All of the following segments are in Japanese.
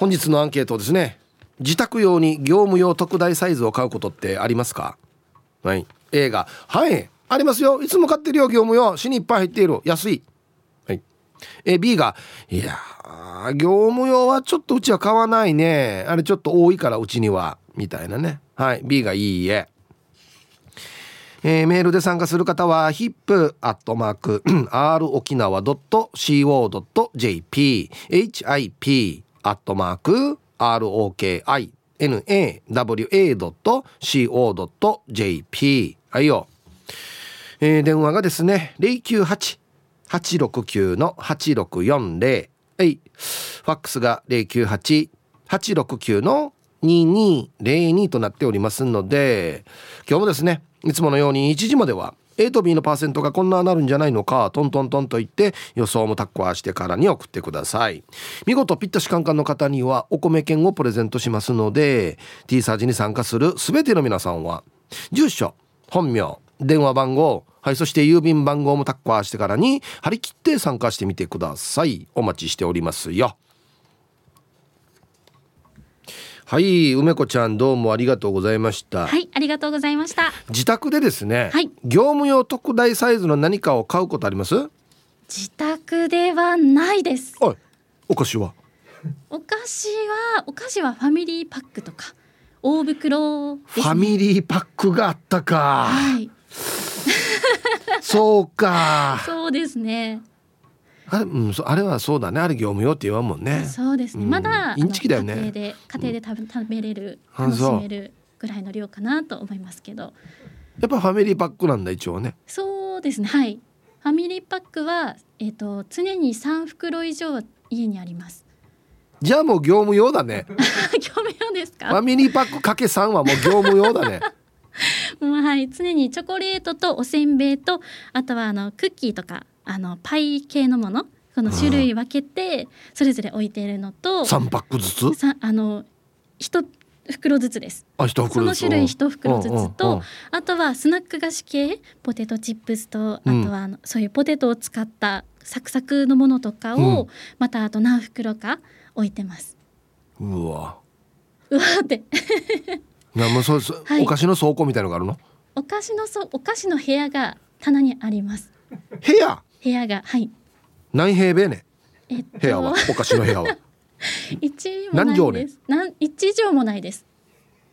本日のアンケートですね自宅用に業務用特大サイズを買うことってありますか？はい。A がはい。ありますよ。いつも買ってるよ業務用。死にいっぱい入っている。安い。はい。A B がいや業務用はちょっとうちは買わないね。あれちょっと多いからうちには。みたいなね。はい。B がいいえ。えー、メールで参加する方は hip.r 沖縄 .co.jp hip アットマーク ROKINAWA.co.jp はいよ、えー、電話がですね098-869-8640はい。ファックスが098-869の2202となっておりますので今日もですねいつものように1時までは A と B のパーセントがこんななるんじゃないのかトントントンと言って予想もタッコアしてからに送ってください。見事ピッタシカンカンの方にはお米券をプレゼントしますので T サージに参加する全ての皆さんは住所本名電話番号はいそして郵便番号もタッコアしてからに張り切って参加してみてください。お待ちしておりますよ。はい梅子ちゃんどうもありがとうございました。はいありがとうございました。自宅でですね、はい、業務用特大サイズの何かを買うことあります？自宅ではないです。はいお菓子は？お菓子はお菓子はファミリーパックとか。大袋、ね、ファミリーパックがあったか。はい。そうか。そうですねあれ,、うん、あれはそうだね。あれ業務用って言わんもんね。そうですね、うん、まだインチキだよね。家庭で家庭で食べ食べれる楽しめるぐらいの量かなと思いますけど。やっぱファミリーパックなんだ一応ね。そうですね。はい。ファミリーパックはえっ、ー、と常に三袋以上は家にあります。じゃあもう業務用だね。業務用ですか？ファミリーパックかけ3はもう業務用だね。はい。常にチョコレートとおせんべいとあとはあのクッキーとかあのパイ系のもの？この種類分けてそれぞれ置いているのと3パックずつ？さあの一袋ずつです。あ一その種類一袋ずつとあとはスナック菓子系ポテトチップスとあとはあの、そういうポテトを使ったサクサクのものとかを、またあと何袋か置いてます。うわ。うわって。なもうそう はい、お菓子の倉庫みたいのがあるの？お菓子のそお菓子の部屋が棚にあります。部屋？部屋がはい。何平米ね、えっと、部屋は。お菓子の部屋は。一もないです。何一畳もないです。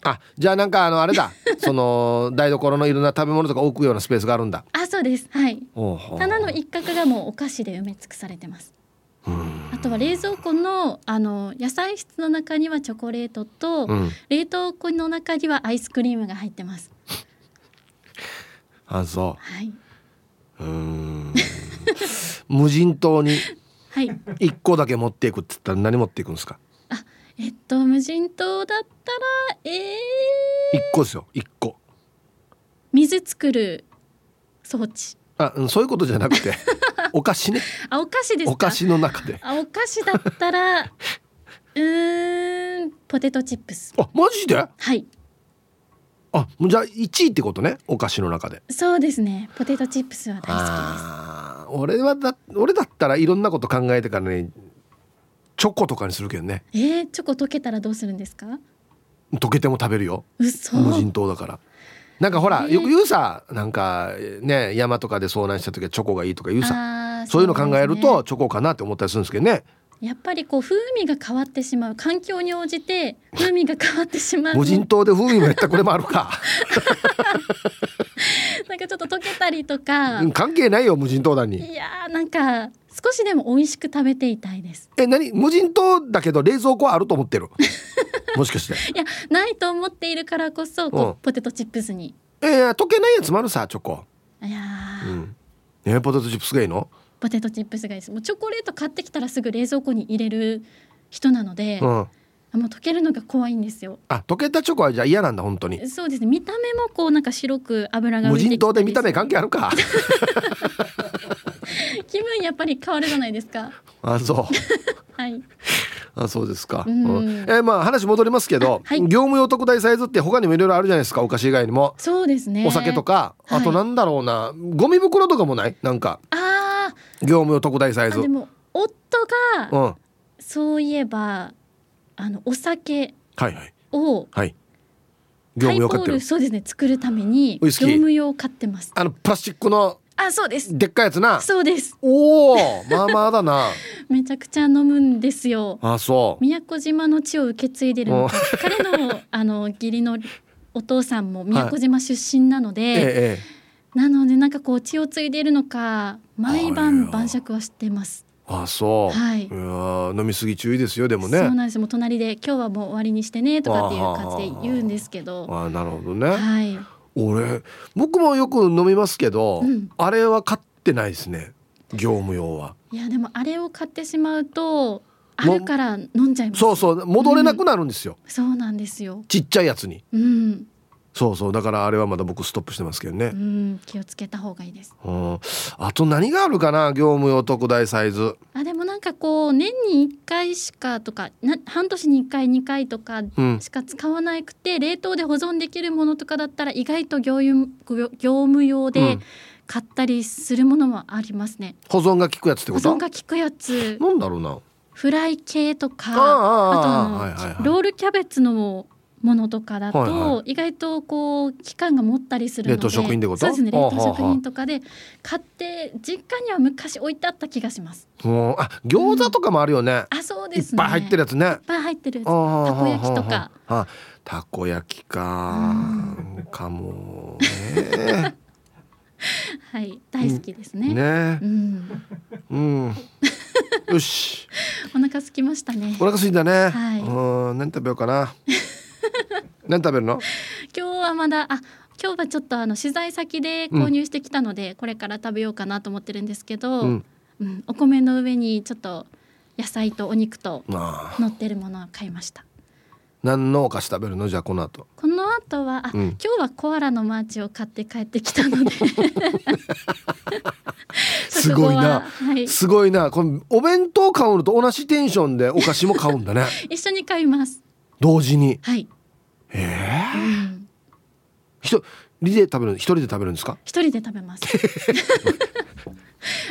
あじゃあなんかあのあれだ。その台所のいろんな食べ物とか置くようなスペースがあるんだ。あそうです。はい。棚の一角がもうお菓子で埋め尽くされてます。あとは冷蔵庫のあの野菜室の中にはチョコレートと、うん、冷凍庫の中にはアイスクリームが入ってます。あそう。はいうん。無人島に一個だけ持っていくって言ったら何持っていくんですか？あえっと無人島だったらええー、一個ですよ。一個。水作る装置。あ、うん、そういうことじゃなくて お菓子ね。あお菓子ですお菓子の中で。あお菓子だったらうんポテトチップス。あマジで？はいあじゃあ1位ってことねお菓子の中で。そうですね。ポテトチップスは大好きです。俺はだ俺だったらいろんなこと考えてからねチョコとかにするけどね。えー、チョコ溶けたらどうするんですか？溶けても食べるよ。嘘。無人島だから。なんかほら、よく言うさなんかね山とかで遭難した時はチョコがいいとか言うさ。そういうの考えるとチョコかなって思ったりするんですけどねやっぱりこう風味が変わってしまう環境に応じて風味が変わってしまう。無人島で風味もやったこれもあるか。なんかちょっと溶けたりとか、関係ないよ無人島だに。いやーなんか少しでも美味しく食べていたいです。え何？無人島だけど冷蔵庫はあると思ってる？もしかして。いやないと思っているからこそこう、うん、ポテトチップスに。えー、溶けないやつもあるさチョコ。いやー、うん、えポテトチップスがいいの？ポテトチップスがいいです。もうチョコレート買ってきたらすぐ冷蔵庫に入れる人なので、うん、もう溶けるのが怖いんですよ。あ溶けたチョコはじゃ嫌なんだ本当に。そうですね。見た目もこうなんか白く油が無人島で見た目関係あるか。気分やっぱり変わるじゃないですか。あそう。はい。あそうですか、うん、えー、まあ話戻りますけど、はい、業務用特大サイズって他にもいろいろあるじゃないですかお菓子以外にも。そうですね。お酒とかあとなんだろうな、はい、ゴミ袋とかもない？なんか。あ業務用特大サイズ。でも夫が、うん、そういえばあのお酒はいはい。をはい。業務用買ってる。ールそうですね作るために業務用を買ってます。あのプラスチックのあそうです。でっかいやつな。そうです。おおまあまあだな。めちゃくちゃ飲むんですよ。あそう。宮古島の地を受け継いでるのか。彼のあの義理のお父さんも宮古島出身なので、ええええなのでなんかこう血を継いでいるのか毎晩晩酌はしてます。あそう、はい。やー飲みすぎ注意ですよでもそうねなんです。もう隣で今日はもう終わりにしてねとかっていう感じで言うんですけど。あなるほどね、はい。俺僕もよく飲みますけど、うん。あれは買ってないですね。業務用は。いやでもあれを買ってしまうとあるから飲んじゃいます。そうそう。戻れなくなるんですよ、そうなんですよ。ちっちゃいやつに。うん、そうそう。だからあれはまだ僕ストップしてますけどね。う、ん、気をつけた方がいいです。うん、あと何があるかな？業務用特大サイズ。あでもなんかこう年に1回しかとかな半年に1回2回とかうん。しか使わなくて冷凍で保存できるものとかだったら意外と業務業業務用うでん。買ったりするものもありますね。保存が効くやつって保こと？存が効くやつ。なんだろうな。フライ系とかあとはいはいはい。ロールキャベツのものとかだと、はいは意外とこう期間が持ったりするので冷凍食品ってこと？そうですね冷凍食品とかで買って実家には昔置いてあった気がします。もうあ餃子とかもあるよね、あそういですね。っぱい入ってるやつね。いっぱい入ってるやつ。たこ焼きとか。あたこ焼きか。かもね。はい大好きですね。ね。うん。うん。よし。お腹空きましたね。お腹空いたね、はい。うん。何食べようかな 何食べるの？今日はまだあ今日はちょっとあの取材先で購入してきたので、これから食べようかなと思ってるんですけど、ううんんお米の上にちょっと野菜とお肉と乗ってるものを買いました。何のお菓子食べるの？じゃあこの後。この後はあ、うん。今日はコアラのマーチを買って帰ってきたので。すごいな。はい、すごいな。このお弁当買うのと同じテンションでお菓子も買うんだね。一緒に買います。同時に。はい、ええうん、一人で食べる一人で食べるんですか？一人で食べます。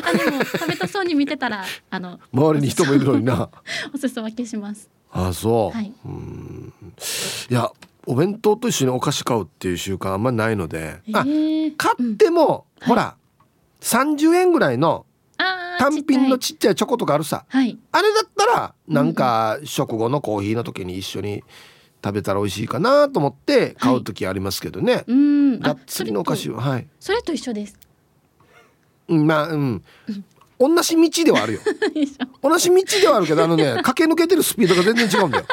あでも食べたそうに見てたらあの周りに人もいるのにな。お裾分けします。あそう、はい。うん。いやお弁当と一緒にお菓子買うっていう習慣あんまりないので、あえー。買っても、ほら30円ぐらいの単品のちっちゃい。チョコとかあるさ。はい。あれだったらなんか食後のコーヒーの時に一緒に食べたら美味しいかなと思って買う時ありますけどね、うん。がっつりのお菓子はははい、それと一緒です。うん、まあうん。同じ道ではあるよ。同じ道ではあるけどあのね駆け抜けてるスピードが全然違うんだよ。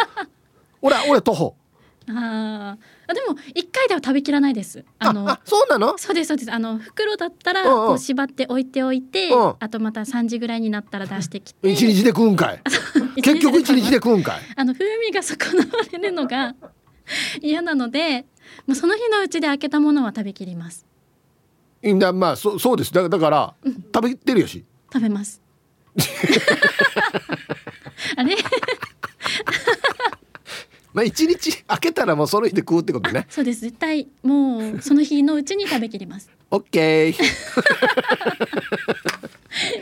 俺俺徒歩あー。あでも一回では食べきらないです。ああのあそうなの？そうですそうです。あの袋だったらうんうん。こう縛って置いておいて、うん。あとまた3時ぐらいになったら出してきて。一日で食うんかい。結局一日で食うんかい。あの風味が損なわれるのが 嫌なのでもうその日のうちで開けたものは食べきります。いやまあそそうです。だだから食べてるよし。食べます。あれ？まあ一日開けたらもうその日で食うってことね。そうです。絶対もうその日のうちに食べきります。オッケー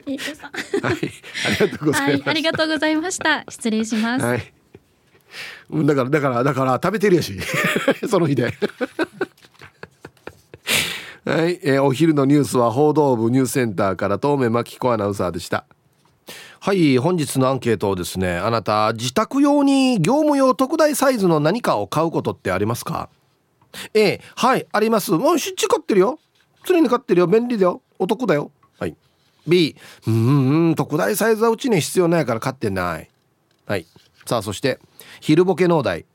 いい子さんはい。ありがとうござはいいます。ありがとうございました。失礼します、はい。うんだからだからだから食べてるやし。その日で。はい、えーお昼のニュースは報道部ニュースセンターから東目真紀子アナウンサーでしたはい本日のアンケートをですねあなた自宅用に業務用特大サイズの何かを買うことってありますか？A はいあります。もうしっちり買ってるよ。常に買ってるよ。便利だよ。お得だよ。はい。B うんうん特大サイズはうちに必要ないから買ってない。はい。さあそして昼ボケのお題。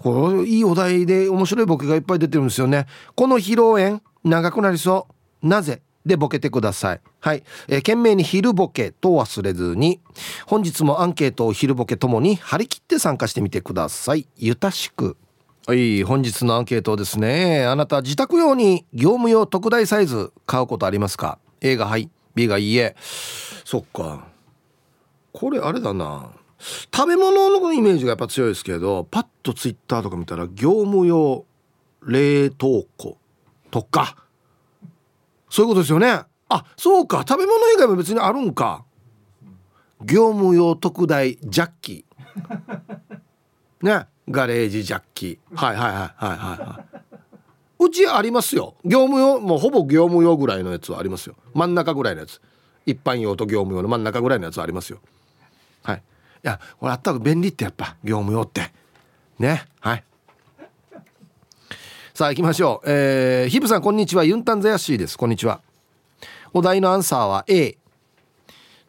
これいいお題で面白いボケがいっぱい出てるんですよね。この披露宴長くなりそう。なぜ？でボケてください。はい、えー、懸命に昼ボケと忘れずに本日もアンケートを昼ボケともに張り切って参加してみてください。ゆたしく。はい本日のアンケートですね。あなた自宅用に業務用特大サイズ買うことありますか？A がはい B がいいえ。そっか。これあれだな。食べ物のイメージがやっぱ強いですけどパッとツイッターとか見たら業務用冷凍庫とか。そういうことですよね。あそうか。食べ物以外も別にあるんか。業務用特大ジャッキ。ね。ガレージジャッキ。はいはいはいはいはいうちありますよ。業務用もうほぼ業務用ぐらいのやつはありますよ。真ん中ぐらいのやつ。一般用と業務用の真ん中ぐらいのやつはありますよ。はい。いやこれあったら便利ってやっぱ業務用って。ね。はい。さあ行きましょう。えー、ヒブさんこんにちは。ユンタンザヤシーです。こんにちは。お題のアンサーは A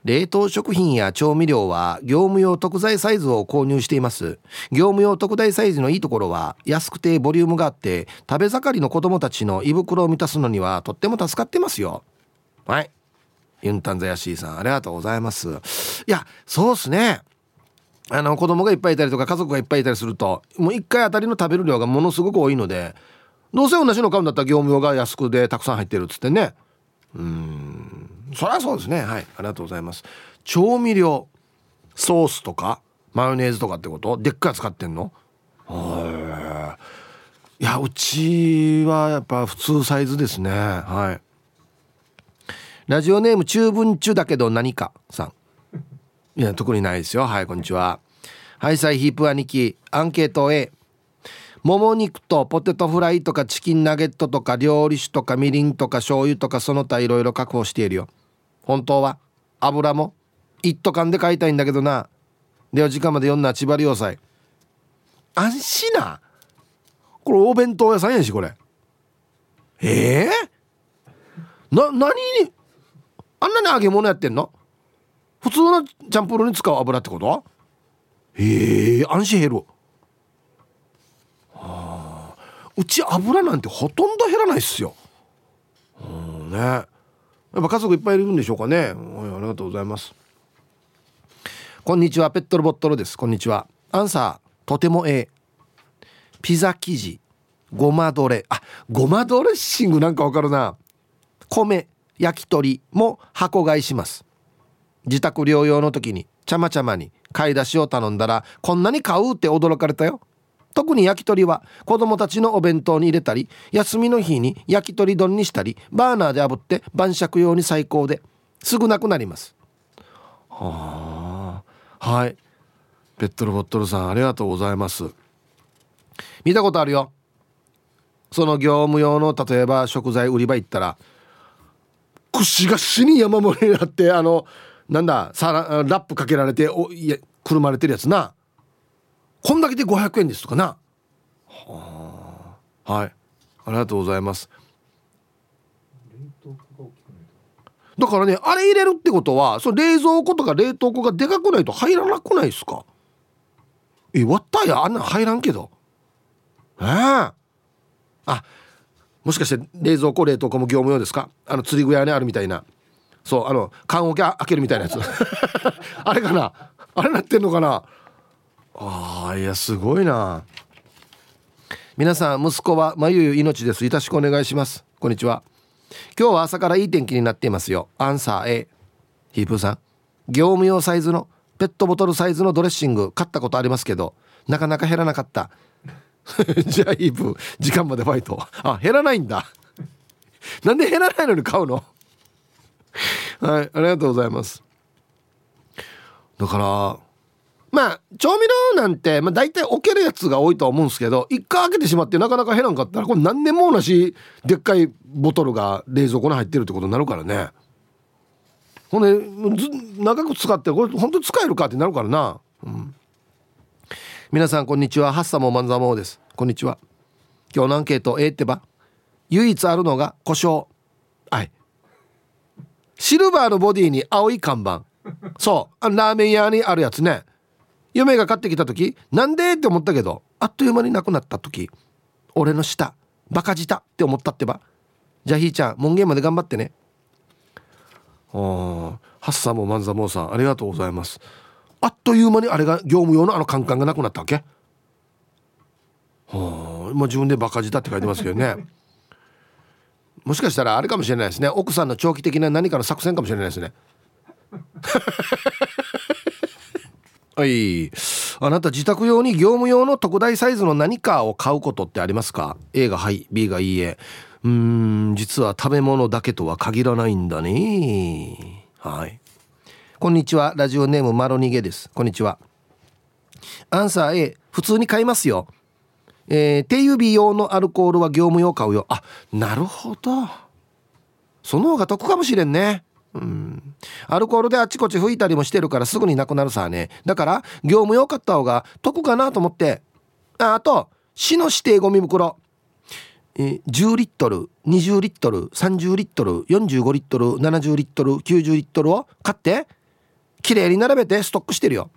冷凍食品や調味料は業務用特大サイズを購入しています。業務用特大サイズのいいところは安くてボリュームがあって食べ盛りの子供たちの胃袋を満たすのにはとっても助かってますよ。はい。ユンタンザヤシーさんありがとうございます。いやそうっすね。あの子供がいっぱいいたりとか家族がいっぱいいたりするともう1回あたりの食べる量がものすごく多いのでどうせ同じの買うんだったら業務用が安くでたくさん入ってるっつってね。うん。そりゃそうですね。はい。ありがとうございます。調味料ソースとかマヨネーズとかってこと？でっかい使ってんの？いやうちはやっぱ普通サイズですね。はい。ラジオネーム中文中だけど何かさん。いや特にないですよ。はいこんにちは。はいサイヒープ兄貴アンケート A もも肉とポテトフライとかチキンナゲットとか料理酒とかみりんとか醤油とかその他いろいろ確保しているよ。本当は油も一斗缶で買いたいんだけどな。では時間まで読んな千葉良祭安心な。これお弁当屋さんやしこれ。ええー、な何にあんなに揚げ物やってんの？普通のチャンプルに使う油ってこと？ええー、安心減るうち油なんてほとんど減らないっすよ。うんね。やっぱ家族いっぱいいるんでしょうかね。ありがとうございます。こんにちは、ペットルボットルです。こんにちは。アンサー、とてもええ。ピザ生地、ごまどれ。あ、ごまドレッシングなんかわかるな。米、焼き鳥も箱買いします。自宅療養の時にちゃまちゃまに買い出しを頼んだらこんなに買うって驚かれたよ。特に焼き鳥は子供たちのお弁当に入れたり休みの日に焼き鳥丼にしたりバーナーで炙って晩酌用に最高ですぐなくなります。はあ。はい。ペットルボットルさんありがとうございます。見たことあるよ。その業務用の例えば食材売り場行ったら串が死に山盛りになってあのなんださラップかけられておいやくるまれてるやつなこんだけで500円ですとかな。はあはい。ありがとうございます。だからねあれ入れるってことはその冷蔵庫とか冷凍庫がでかくないと入らなくないですか？え割ったやあんな入らんけど。ええ。ー、あもしかして冷蔵庫冷凍庫も業務用ですか？あの釣り具屋にあるみたいな。そうあの缶桶開けるみたいなやつ。あれかな？あれなってんのかな？ああいやすごいな。皆さん息子はまゆゆ命です。よろしくお願いします。こんにちは。今日は朝からいい天気になっていますよ。アンサー A ヒープーさん。業務用サイズのペットボトルサイズのドレッシング買ったことありますけどなかなか減らなかった。じゃあヒープ時間までファイト。あ減らないんだ。なんで減らないのに買うの？はいありがとうございます。だからまあ調味料なんて、まあ、大体置けるやつが多いとは思うんですけど一回開けてしまってなかなか減らんかったらこれ何年も同じでっかいボトルが冷蔵庫に入ってるってことになるからね。ほんで長く使ってこれ本当に使えるかってなるからな、うん、皆さんこんにちは。ハッサモマンザモです。こんにちは。今日のアンケートええってば。唯一あるのが胡椒。はい。シルバーのボディに青い看板。そう。ラーメン屋にあるやつね。嫁が買ってきた時なんでって思ったけどあっという間になくなった時俺の舌バカ舌って思ったってば。じゃあひーちゃん門限まで頑張ってね。あハッサンもマンザモーさんありがとうございます。あっという間にあれが業務用のあのカンカンがなくなったわけ。はあ今自分でバカ舌って書いてますけどね。もしかしたらあれかもしれないですね。奥さんの長期的な何かの作戦かもしれないですね。はい。あなた自宅用に業務用の特大サイズの何かを買うことってありますか？A がはい B がいいえ。うーん実は食べ物だけとは限らないんだね。はい。こんにちは。ラジオネームマロニゲです。こんにちは。アンサー A 普通に買いますよ。えー、手指用のアルコールは業務用買うよ。あなるほど。その方が得かもしれんね。うん。アルコールであちこち拭いたりもしてるからすぐになくなるさね。だから業務用買った方が得かなと思って。ああと市の指定ゴミ袋。え10リットル20リットル30リットル45リットル70リットル90リットルを買ってきれいに並べてストックしてるよ。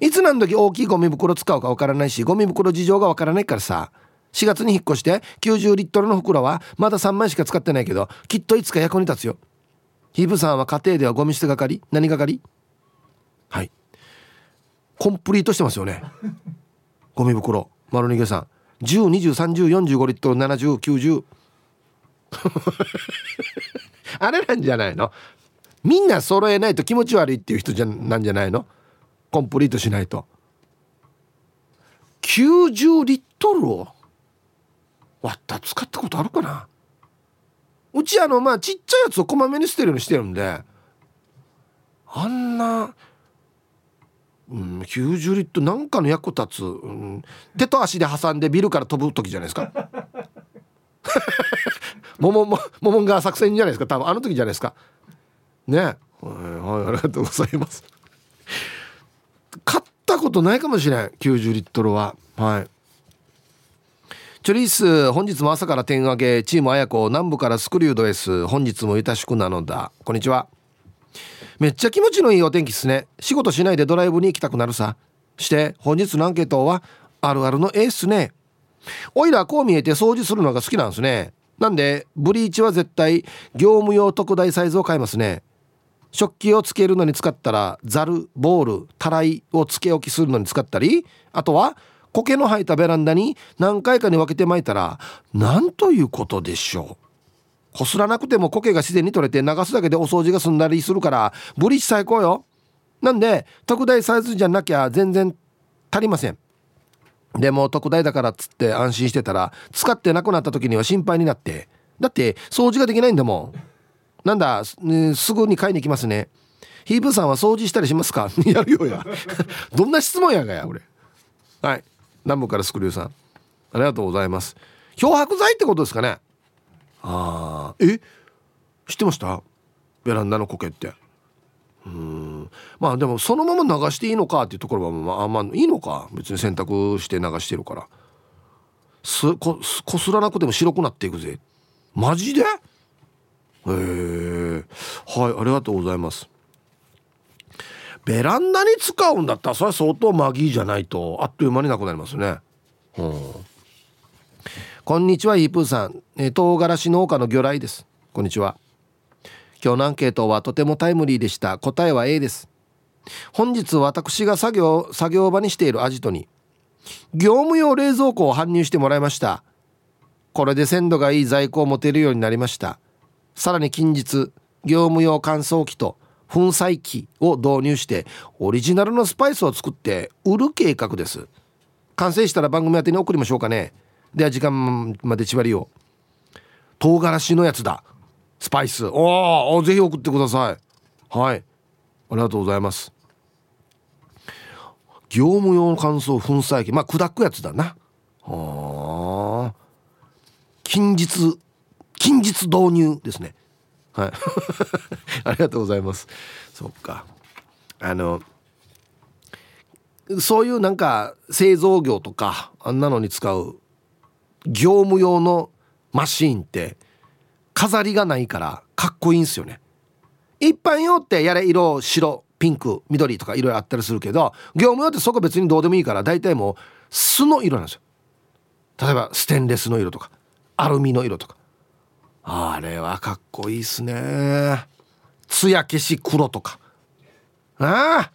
いつ何時大きいゴミ袋使うかわからないしゴミ袋事情がわからないからさ。4月に引っ越して90リットルの袋はまだ3枚しか使ってないけどきっといつか役に立つよ。ヒブさんは家庭ではゴミ捨て係？何係？はい。コンプリートしてますよね。ゴミ袋。丸逃げさん。10203045リットル7090あれなんじゃないの？みんな揃えないと気持ち悪いっていう人じゃなんじゃないの？コンプリートしないと。90リットルを？割った使ったことあるかな？うちあのまあちっちゃいやつをこまめに捨てるようにしてるんで。あんな、うん、90リットルなんかの役立つ、うん、手と足で挟んでビルから飛ぶ時じゃないですか。もももももが作戦じゃないですか。多分あの時じゃないですか。ね。はい、はい、ありがとうございます。買ったことないかもしれん90リットルは。はい。チョリース本日も朝から点上げチームあやこ南部からスクリュード S 本日もゆたしくなのだ。こんにちは。めっちゃ気持ちのいいお天気っすね。仕事しないでドライブに行きたくなるさ。して本日のアンケートはあるあるの A っすね。おいらこう見えて掃除するのが好きなんですね。なんでブリーチは絶対業務用特大サイズを買いますね。食器をつけるのに使ったらザルボールたらいをつけ置きするのに使ったりあとは苔の生えたベランダに何回かに分けて巻いたらなんということでしょう。こすらなくても苔が自然に取れて流すだけでお掃除が済んだりするからブリッジ最高よ。なんで特大サイズじゃなきゃ全然足りません。でも特大だからっつって安心してたら使ってなくなった時には心配になって。だって掃除ができないんだもん。なんだ、ね、すぐに買いに行きますね。ヒープさんは掃除したりしますか？やるよや。どんな質問やがや俺。はい。南部からスクリューさん。ありがとうございます。漂白剤ってことですかね。ああえ？知ってました？ベランダの苔って。うん。まあでもそのまま流していいのかっていうところはまあまあいいのか。別に洗濯して流してるから。すここすらなくても白くなっていくぜ。マジで？へえはいありがとうございますベランダに使うんだったらそれは相当マギーじゃないとあっという間になくなりますね。うん。こんにちはイープーさん、え唐辛子農家の魚雷です。こんにちは。今日のアンケートはとてもタイムリーでした。答えは A です。本日私が作業作業場にしているアジトに業務用冷蔵庫を搬入してもらいました。これで鮮度がいい在庫を持てるようになりました。さらに近日業務用乾燥機と粉砕機を導入してオリジナルのスパイスを作って売る計画です。完成したら番組宛に送りましょうかね。では時間まで縛りを。唐辛子のやつだ。スパイス。おおぜひ送ってください。はい。ありがとうございます。業務用の乾燥粉砕機。まあ砕くやつだな。はあ。近日近日導入ですね。はい。ありがとうございます。そっか。あのそういうなんか製造業とかあんなのに使う業務用のマシーンって飾りがないからかっこいいんすよね。一般用ってやれ色白ピンク緑とかいろいろあったりするけど業務用ってそこ別にどうでもいいから大体もう素の色なんですよ。例えばステンレスの色とかアルミの色とか。あれはかっこいいっすね。艶消し黒とか。ああ。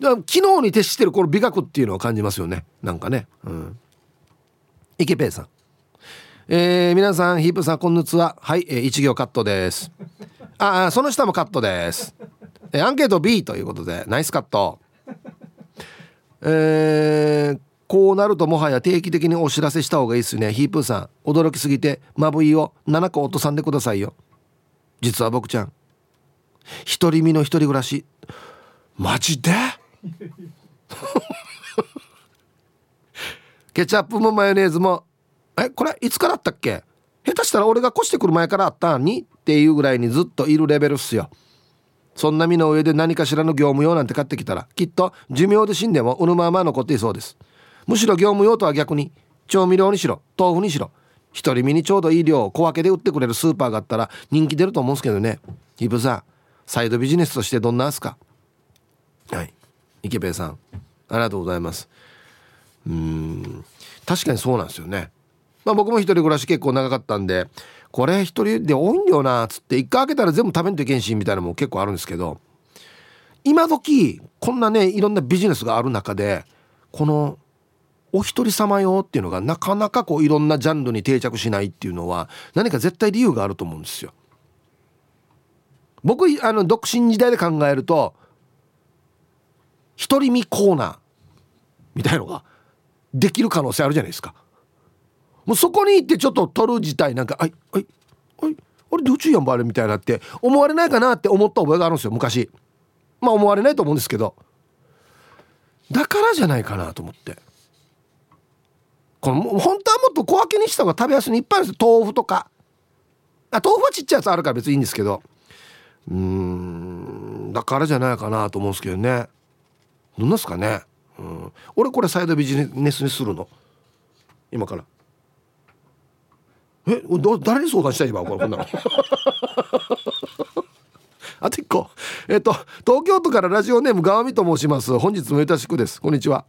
機能に徹してるこの美学っていうのを感じますよね。なんかね。うん。池ペイさん。えー、皆さんヒープさんこんにちは。はい、えー、一行カットです。ああその下もカットです、えー、アンケート B ということでナイスカット。えー、こうなるともはや定期的にお知らせした方がいいですね。ヒープーさん驚きすぎてまぶいを7個落とさんでくださいよ。実は僕ちゃん独り身の一人暮らしマジで？ケチャップもマヨネーズもえこれいつからあったっけ？下手したら俺が越してくる前からあったんに？っていうぐらいにずっといるレベルっすよ。そんな身の上で何かしらの業務用なんて買ってきたらきっと寿命で死んでもうぬまま残っていそうです。むしろ業務用とは逆に調味料にしろ豆腐にしろ一人身にちょうどいい量を小分けで売ってくれるスーパーがあったら人気出ると思うんですけどね。イブさんサイドビジネスとしてどんなんすか？はい。池部さんありがとうございます。うん確かにそうなんですよね。まあ僕も一人暮らし結構長かったんでこれ一人で多いんだよなっつって一回開けたら全部食べんといけんしみたいなのも結構あるんですけど今時こんなねいろんなビジネスがある中でこのお一人様用っていうのがなかなかこういろんなジャンルに定着しないっていうのは何か絶対理由があると思うんですよ。僕あの独身時代で考えると一人身コーナーみたいのができる可能性あるじゃないですか。もうそこに行ってちょっと撮る自体なんか「あいあいあいあれどっちやんばあれ」みたいなって思われないかなって思った覚えがあるんですよ昔。まあ思われないと思うんですけどだからじゃないかなと思って。この本当はもっと小分けにした方が食べやすいのいっぱいあるんです豆腐とか。あ豆腐はちっちゃいやつあるから別にいいんですけど。うん。だからじゃないかなと思うんですけどね。どんなすかね、うん、俺これサイドビジネスにするの。今から。え誰に相談したい今？これこんなの。あと一個。えっと東京都からラジオネーム川見と申します。本日もよろしくです。こんにちは。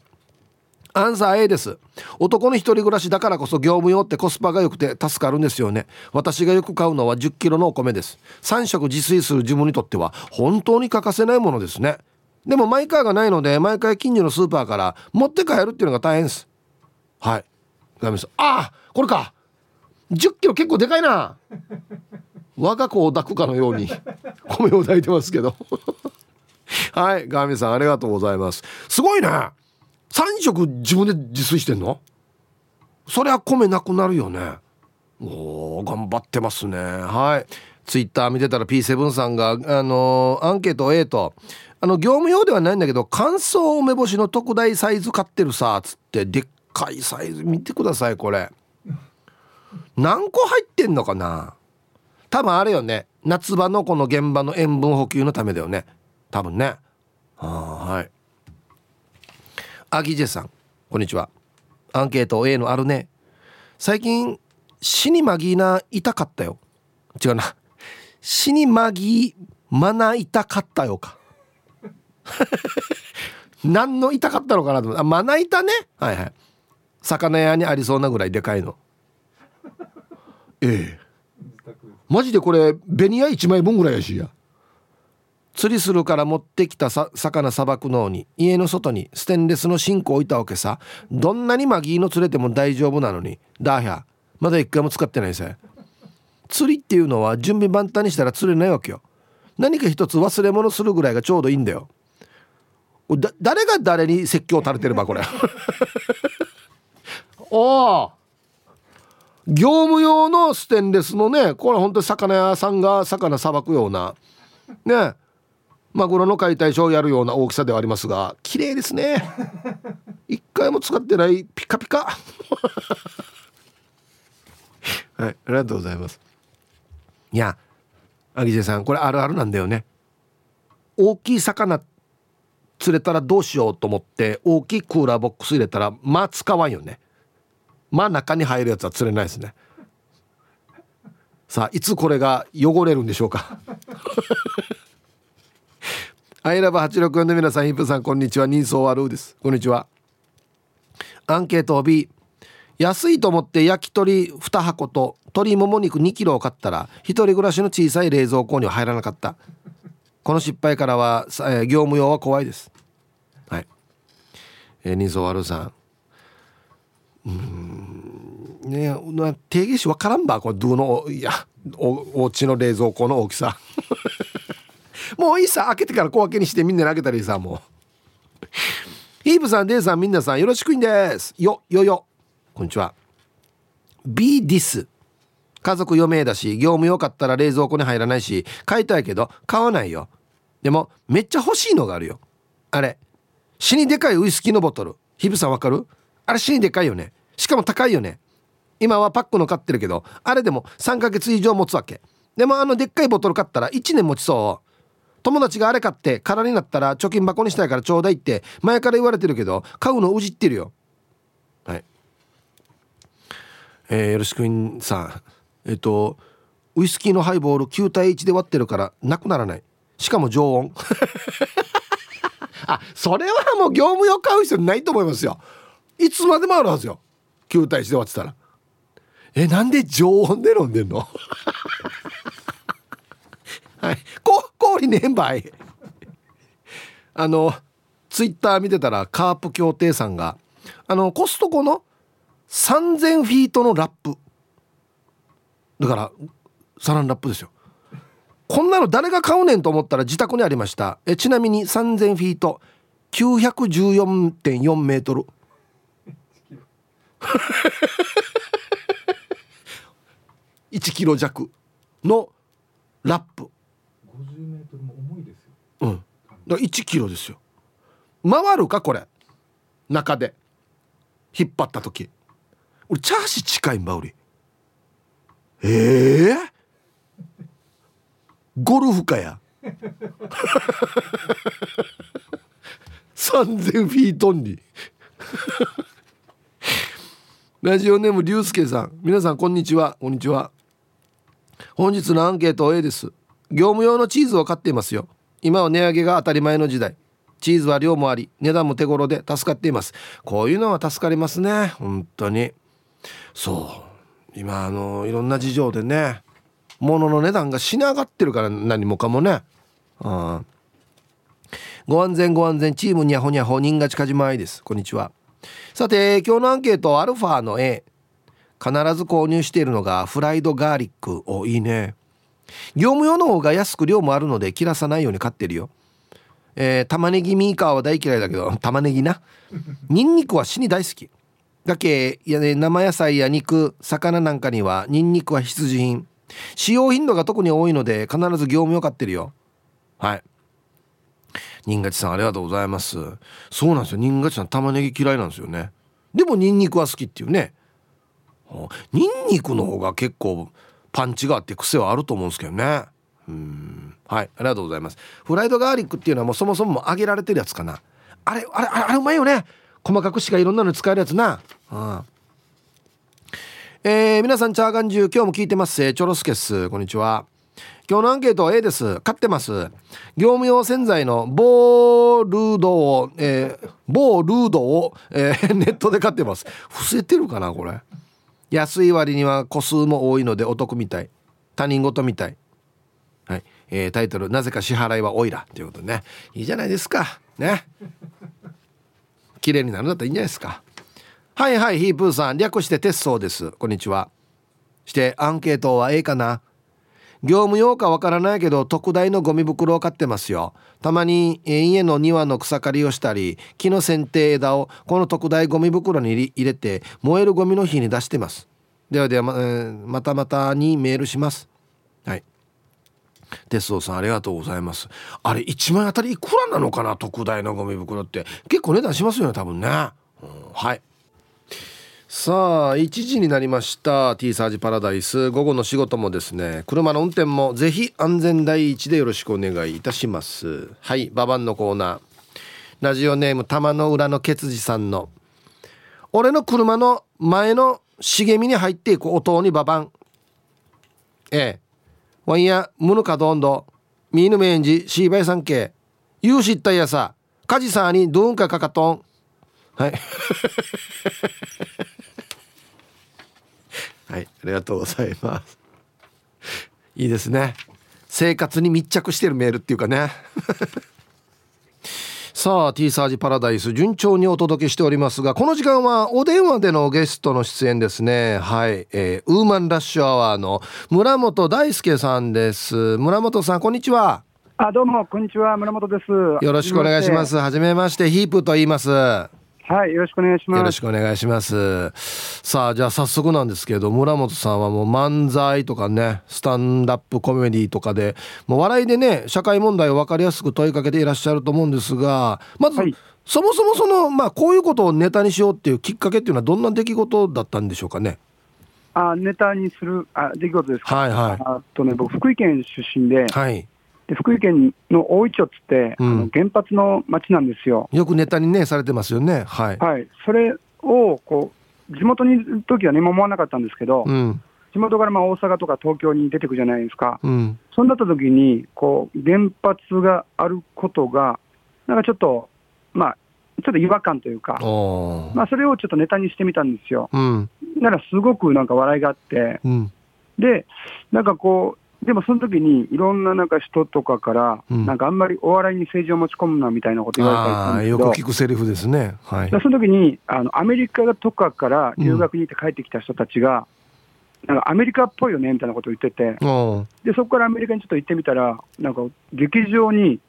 アンサー A です。男の一人暮らしだからこそ業務用ってコスパが良くて助かるんですよね。私がよく買うのは1 0キロのお米です。3食自炊する自分にとっては本当に欠かせないものですね。でもマイカーがないので毎回近所のスーパーから持って帰るっていうのが大変です。はい。ガミさんああこれか。1 0キロ結構でかいな。我が子を抱くかのように米を抱いてますけど。はい。ガーミさんありがとうございます。すごいね。3食自分で自炊してんの？そりゃ米なくなるよね。おお頑張ってますね。はい。ツイッター見てたら P7 さんがあのー、アンケート A とあの業務用ではないんだけど乾燥梅干しの特大サイズ買ってるさっつってでっかいサイズ見てくださいこれ。何個入ってんのかな？多分あれよね。夏場のこの現場の塩分補給のためだよね。多分ね。はい。アギジェさんこんにちは。アンケート A のあるね。最近死にまぎな痛かったよ。違うな。死にまぎまな痛かったよか。何の痛かったのかなと。思ってあまな板ね。はいはい。魚屋にありそうなぐらいでかいの。ええ。マジでこれベニヤ1枚分ぐらいやしや。釣りするから持ってきた魚さばくのに家の外にステンレスのシンクを置いたわけさ。どんなにマギーの釣れても大丈夫なのに。ダーヒャまだ一回も使ってないぜ。釣りっていうのは準備万端にしたら釣れないわけよ。何か一つ忘れ物するぐらいがちょうどいいんだよ。だ誰が誰に説教垂れてればこれ。おお業務用のステンレスのねこれ本当に魚屋さんが魚さばくような。ね。マグロの解体ショーをやるような大きさではありますが綺麗ですね。一回も使ってないピカピカ。はいありがとうございます。いやアギジェさんこれあるあるなんだよね。大きい魚釣れたらどうしようと思って大きいクーラーボックス入れたらまあ使わんよね。まあ中に入るやつは釣れないですね。さあいつこれが汚れるんでしょうか。アイラブ864の皆さん、ヒップさん、こんにちは。人相悪です。こんにちは。アンケート B。安いと思って焼き鳥2箱と鶏もも肉2キロを買ったら、一人暮らしの小さい冷蔵庫には入らなかった。この失敗からは、え、業務用は怖いです。はい。えー、人相悪うさん。うんねえ定義しわからんばこれどのいやおお家の冷蔵庫の大きさもういいさ開けてから小分けにしてみんなに開けたらいいさもう。ヒープさんデイさんみんなさんよろしくいんです。よよよ。こんにちは。B ディス家族余命だし業務用買ったら冷蔵庫に入らないし買いたいけど買わないよ。でもめっちゃ欲しいのがあるよ。あれ。死にでかいウイスキーのボトル。ヒブさんわかる？あれ死にでかいよね。しかも高いよね。今はパックの買ってるけどあれでも3ヶ月以上持つわけ。でもあのでっかいボトル買ったら1年持ちそう。友達があれ買って空になったら貯金箱にしたいからちょうだいって前から言われてるけど買うのうじってるよ。はい。えー、よろしくんさん。えっ、ー、とウイスキーのハイボール9対1で割ってるからなくならない。しかも常温。あそれはもう業務用買う必要ないと思いますよ。いつまでもあるはずよ。9対1で割ってたら。えなんで常温で飲んでんの？はい。こ氷ねんばい。あのツイッター見てたらカープ協定さんがあのコストコの3000フィートのラップ。だからサランラップですよ。こんなの誰が買うねんと思ったら自宅にありました。えちなみに3000フィート914.4メートル。1キロ弱のラップ。50メートルも重いですよ。うん。だから1キロですよ。回るかこれ。中で。引っ張った時。俺チャーシー近いんば売りええ？ー、ゴルフかや。3000フィートンに。ラジオネームりゅうすけさん。皆さんこんにちは。こんにちは。本日のアンケート A です。業務用のチーズを買っていますよ。今は値上げが当たり前の時代。チーズは量もあり値段も手頃で助かっています。こういうのは助かりますね。本当に。そう。今あのいろんな事情でね物の値段がしながってるから何もかもね。うん。ご安全ご安全チームにゃほにゃほ人が近島愛です。こんにちは。さて今日のアンケートアルファの A 必ず購入しているのがフライドガーリック。おいいね。業務用の方が安く量もあるので切らさないように買ってるよ。えー、玉ねぎミーカーは大嫌いだけど 玉ねぎな。ニンニクは死に大好き。だけいや、ね、生野菜や肉魚なんかにはニンニクは必需品。使用頻度が特に多いので必ず業務用買ってるよ。はい。新勝さんありがとうございます。そうなんですよ。新勝さん玉ねぎ嫌いなんですよね。でもニンニクは好きっていうね。ニンニクの方が結構パンチがあって癖はあると思うんですけどね。うん。はいありがとうございます。フライドガーリックっていうのはもうそもそも揚げられてるやつかな。あれあれあれうまいよね。細かくしかいろんなのに使えるやつな。うん。えー、皆さんチャーガンジュ今日も聞いてます。チョロスケスこんにちは。今日のアンケートは A です。買ってます。業務用洗剤のボールードを、えー、ボールードを、えー、ネットで買ってます。伏せてるかなこれ。安い割には個数も多いのでお得みたい。他人事みたい。はい、えー、タイトル「なぜか支払いはおいら」ということでね。いいじゃないですか。ね。綺麗になるんだったらいいんじゃないですか。はいはいヒープーさん。略して鉄装です。こんにちは。してアンケートは A かな。業務用かわからないけど特大のゴミ袋を買ってますよ。たまに家の庭の草刈りをしたり木の剪定枝をこの特大ゴミ袋に入れて燃えるゴミの日に出してます。ではではま,、えー、またまたにメールします。はい。鉄道さんありがとうございます。あれ1枚あたりいくらなのかな？特大のゴミ袋って。結構値段しますよね多分ね、うん、はい。さあ1時になりました。T サージパラダイス。午後の仕事もですね車の運転もぜひ安全第一でよろしくお願いいたします。はいババンのコーナー。ラジオネーム玉の裏のケツジさんの。俺の車の前の茂みに入っていく音にババンええ。ワンやムヌカドンドミーヌメンジシーバイサンケユーシッタイヤサカジサーにドゥンカカカトンはい。はいありがとうございます。いいですね。生活に密着してるメールっていうかね。さあ T サージパラダイス順調にお届けしておりますがこの時間はお電話でのゲストの出演ですね。はい、えー、ウーマンラッシュアワーの村本大輔さんです。村本さんこんにちは。あどうもこんにちは。村本です。よろしくお願いします。はじめまして。ヒープと言いますははいよろしくお願いします。よろしくお願いします。さあじゃあ早速なんですけど村本さんはもう漫才とかねスタンダップコメディとかでもう笑いでね社会問題を分かりやすく問いかけていらっしゃると思うんですがまず、はい、そもそもそのまあこういうことをネタにしようっていうきっかけっていうのはどんな出来事だったんでしょうかね？あネタにするあ出来事ですか？はいはい。あとね僕福井県出身で、はい。で福井県の大井町って、うん、あの原発の町なんですよ。よくネタにねされてますよね。はい。はい。それをこう地元にいる時は何も思わなかったんですけど、うん、地元からまあ大阪とか東京に出てくじゃないですか。うん、そうなった時にこう原発があることがなんかちょっとまあちょっと違和感というか、まあそれをちょっとネタにしてみたんですよ。うん、ならすごくなんか笑いがあって、うん、でなんかこうでもその時にいろんななんか人とかから、うん、なんかあんまりお笑いに政治を持ち込むなみたいなこと言われたりするんですけどよく聞くセリフですね、はい、その時にあのアメリカとかから留学に行って帰ってきた人たちが、うん、なんかアメリカっぽいよねみたいなことを言ってて、でそこからアメリカにちょっと行ってみたら、なんか劇場に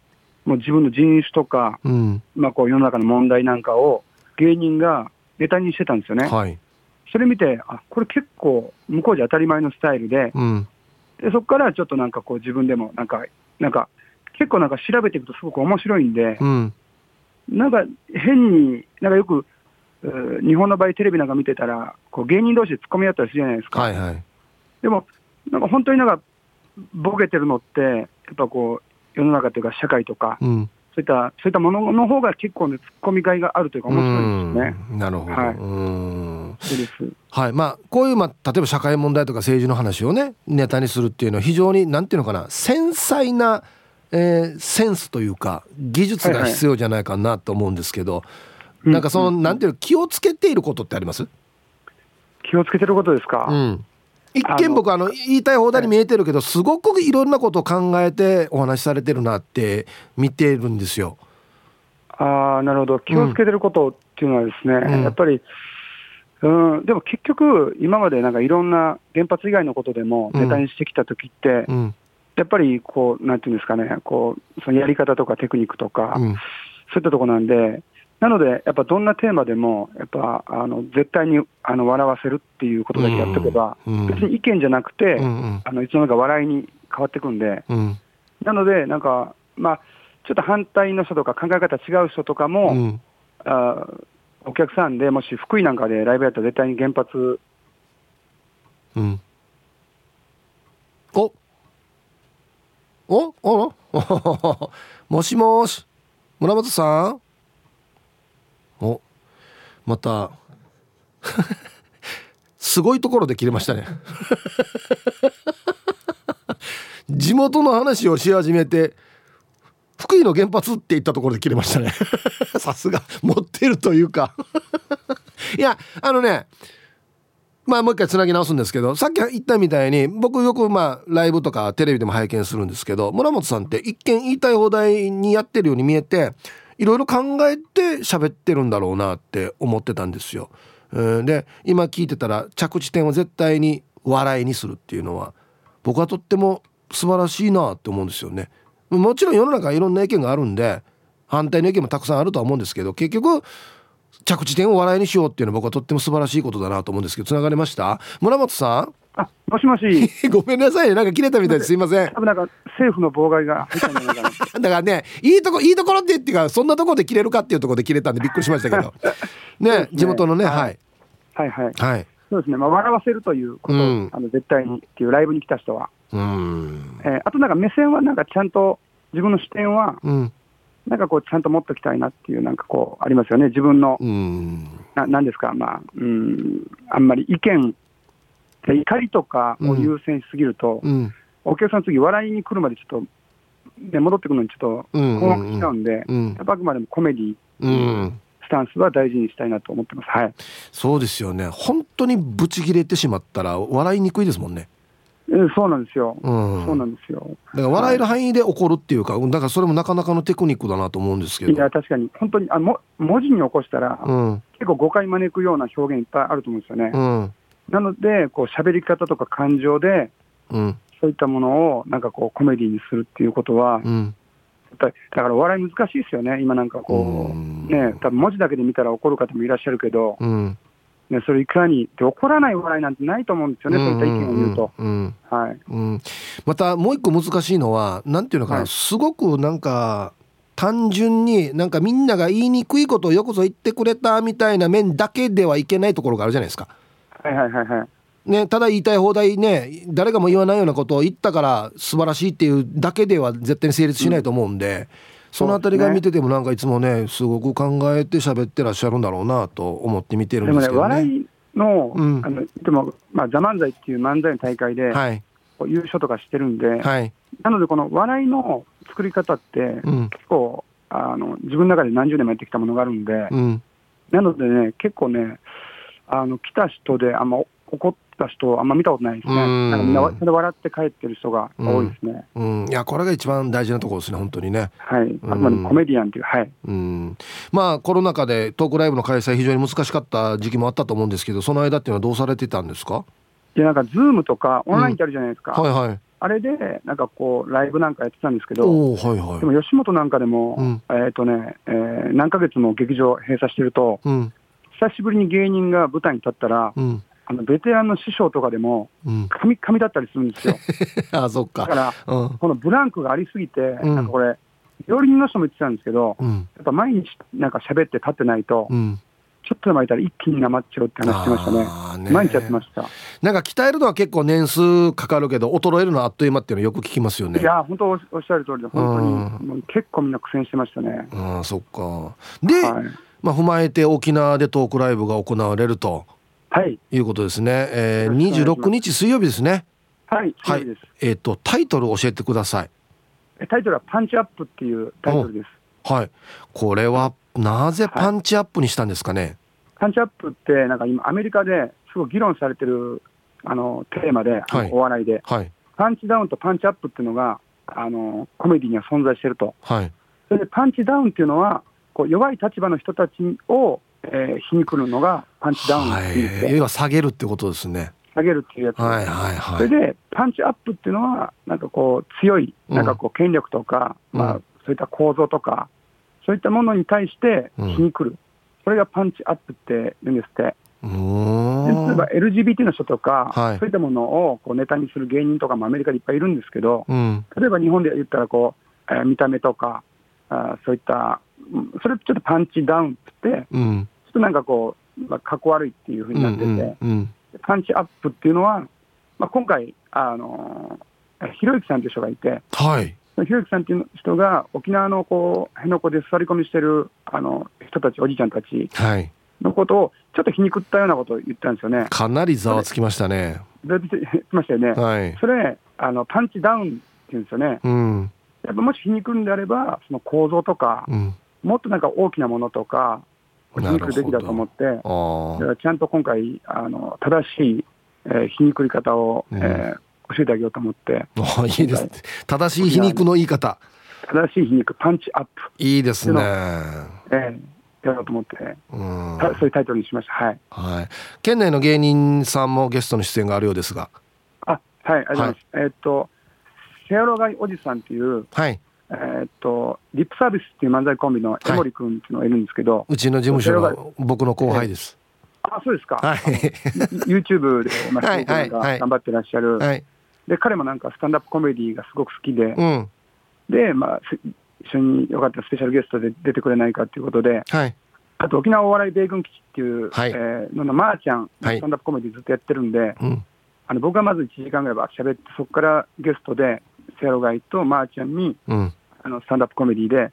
もう自分の人種とか、うん、まあ、こう世の中の問題なんかを芸人がネタにしてたんですよね。はい、それ見て、あこれ結構向こうじゃ当たり前のスタイルで、うんでそこからちょっとなんかこう自分でもなんか、なんか結構なんか調べていくとすごく面白いんで、うん、なんか変に、なんかよく、日本の場合テレビなんか見てたら、こう芸人同士で突っ込み合ったりするじゃないですか。はいはい、でも、なんか本当になんか、ボケてるのって、やっぱこう、世の中というか社会とか、うん、そういった、そういったものの方が結構ね、突っ込みがいがあるというか、面白いですね。なるほど。はい、そうです。はい、まあ、こういう、まあ、例えば社会問題とか政治の話をね、ネタにするっていうのは、非常に、なんていうのかな、繊細な。えー、センスというか、技術が必要じゃないかなと思うんですけど。はいはい、なんか、その、なんていうの、気をつけていることってあります？気をつけてることですか？うん一見僕あの言いたい放題に見えてるけどすごくいろんなことを考えてお話しされてるなって見てるんですよ。ああなるほど気をつけてることっていうのはですね、うん、やっぱりうん、でも結局、今までなんかいろんな原発以外のことでもネタにしてきたときって、うん、やっぱりこう、なんていうんですかね、こうそのやり方とかテクニックとか、うん、そういったところなんで、なので、やっぱどんなテーマでも、やっぱあの絶対にあの笑わせるっていうことだけやっておけば、うん、別に意見じゃなくて、あのいつの間にか笑いに変わっていくんで、うん、なので、なんか、まあ、ちょっと反対の人とか考え方違う人とかも、うん、あお客さんでもし福井なんかでライブやったら絶対に原発、うん、お。おお もしもし。村本さん。お。また。すごいところで切れましたね。地元の話をし始めて福井の原発って言ったところで切れましたね さすが持ってるというか いやあのねまあもう一回つなぎ直すんですけどさっき言ったみたいに僕よくまあライブとかテレビでも拝見するんですけど村本さんって一見言いたい放題にやってるように見えていろいろ考えて喋ってるんだろうなって思ってたんですよ。で今聞いてたら着地点を絶対に笑いにするっていうのは僕はとっても素晴らしいなって思うんですよね。もちろん世の中いろんな意見があるんで反対の意見もたくさんあるとは思うんですけど結局着地点を笑いにしようっていうのは僕はとっても素晴らしいことだなと思うんですけどつながれました？村本さん。あもしもし。ごめんなさいね。なんか切れたみたいですいません。多分なんか政府の妨害がだからねいいとこいいところってっていうかそんなところで切れるかっていうところで切れたんでびっくりしましたけど。ねね。地元のね、はい、はい。はいはい。そうですね、まあ、笑わせるということ、うん、あの絶対にっていうライブに来た人は、うん。えー、あとなんか目線はなんかちゃんと自分の視点は、うん、なんかこうちゃんと持っておきたいなっていうなんかこうありますよね。自分の、うん、ななんですか？まあうん。あんまり意見怒りとかを優先しすぎると、うん、お客さん次笑いに来るまでちょっと、ね、戻ってくるのにちょっと困惑しちゃうんで、うん、やっぱあくまでもコメディ、うん、スタンスは大事にしたいなと思ってます、はい、そうですよね。本当にブチ切れてしまったら笑いにくいですもんね。うん、そうなんですよ、うん、そうなんですよ。だから笑える範囲で起こるっていうか、はい、だからそれもなかなかのテクニックだなと思うんですけど。いや確かに本当にあも文字に起こしたら、うん、結構誤解招くような表現いっぱいあると思うんですよね、うん、なのでこう喋り方とか感情で、うん、そういったものをなんかこうコメディにするっていうことは、うん、だからお笑い難しいですよね。今なんかこう、ね、多分文字だけで見たら怒る方もいらっしゃるけど、うん、ね、それいかにで怒らない笑いなんてないと思うんですよね、そういった意見を言うと。はいうん、またもう一個難しいのはなんていうのかな、はい、すごくなんか単純になんかみんなが言いにくいことをよくぞ言ってくれたみたいな面だけではいけないところがあるじゃないですか。はいはいはいはい。ね、ただ言いたい放題ね誰がも言わないようなことを言ったから素晴らしいっていうだけでは絶対に成立しないと思うんで、うん、その辺りが見ててもなんかいつもねすごく考えて喋ってらっしゃるんだろうなと思って見てるんですけどね。でもね笑いの,、うん、あのでも、まあ、ザ・漫才っていう漫才の大会で、はい、優勝とかしてるんで、はい、なのでこの笑いの作り方って、結構あの自分の中で何十年もやってきたものがあるんで、うん、なのでね結構ねあの来た人であんま怒った人あんま見たことないですね。なんかみんな笑って帰ってる人が多いですね。うん、うん、いやこれが一番大事なところですね本当にね。はい。あくまでコメディアンっていうはい。うん。まあコロナ禍でトークライブの開催非常に難しかった時期もあったと思うんですけど、その間っていうのはどうされてたんですか？いやなんかズームとかオンラインってあるじゃないですか。うん、はいはい。あれで、なんかこう、ライブなんかやってたんですけど、はいはい、でも吉本なんかでも、うん、えっ、とね、えー、何ヶ月も劇場閉鎖してると、うん、久しぶりに芸人が舞台に立ったら、うん、あのベテランの師匠とかでも、神、神、だったりするんですよ。あそっか。だから、このブランクがありすぎて、なんかこれ、料理人の人も言ってたんですけど、やっぱ毎日なんか喋って立ってないと、ちょっとでもいたら一気になまっちゃうって話してましたね。ね毎日やってました。なんか鍛えるのは結構年数かかるけど、衰えるのはあっという間っていうのよく聞きますよね。いや、本当おっしゃる通りで、本当に、もう結構みんな苦戦してましたね。ああ、そっか。で、はい、まあ踏まえて沖縄でトークライブが行われると。はい。いうことですね。ええー、二十六日水曜日ですね。はい。はい。えっ、ー、とタイトル教えてください。タイトルはパンチアップっていうタイトルです。はい。これはなぜパンチアップにしたんですかね？はいパンチアップって、なんか今、アメリカですごい議論されてるあのテーマで、はい、お笑いで、はい、パンチダウンとパンチアップっていうのがあのコメディには存在してると、はい、それでパンチダウンっていうのは、こう弱い立場の人たちを、えー、皮肉るのがパンチダウンってい要は下げるってことですね。下げるっていうやつ、はいはいはい、それでパンチアップっていうのは、なんかこう、強い、なんかこう、権力とか、うん、まあ、そういった構造とか、そういったものに対して皮肉る。うんそれがパンチアップって言うんですって。例えば LGBT の人とか、はい、そういったものをこうネタにする芸人とかもアメリカでいっぱいいるんですけど、うん、例えば日本で言ったらこう、えー、見た目とかあ、そういった、それちょっとパンチダウンって言って、うん、っとなんかこう、まあ、かっこ悪いっていうふうになってて、うんうんうん、パンチアップっていうのは、まあ、今回、あのひろゆきさんという人がいて、はい、ひろゆきさんっていう人が沖縄のこう辺野古で座り込みしてるあの人たち、おじいちゃんたちのことを、ちょっと皮肉ったようなことを言ったんですよね。かなりざわつきましたね。言ってましたよね。はい、それあの、パンチダウンっていうんですよね。うん、やっぱもし皮肉るんであれば、その構造とか、うん、もっとなんか大きなものとか、皮肉るべきだと思って、だからちゃんと今回、あの正しい、えー、皮肉り方を、うん、えー教えてあげようと思って。いいです。正しい皮肉の言い方。正しい皮肉、パンチアップ。いいですね。ええやろうと思って、うん、そういうタイトルにしました。はい。はい。県内の芸人さんもゲストの出演があるようですが。あ、はい、ありがとうございます。はい、えー、っと、セアロガイおじさんっていう、はい。えー、っと、リップサービスっていう漫才コンビの江森君っていうのがいるんですけど、はい、うちの事務所の僕の後輩です。えー、あ、そうですか。はい。YouTube で、まあ、はいはいはい、頑張ってらっしゃる、はい、で彼もなんかスタンダップコメディがすごく好きで、うん、で、まあ、一緒によかったらスペシャルゲストで出てくれないかということで、はい、あと沖縄お笑い米軍基地っていう、はい、えー、ののまーちゃん、スタンダップコメディずっとやってるんで、はい、あの僕はまず1時間ぐらいば喋って、そこからゲストで、セロガイとまーちゃんに、うん、あのスタンダップコメディで、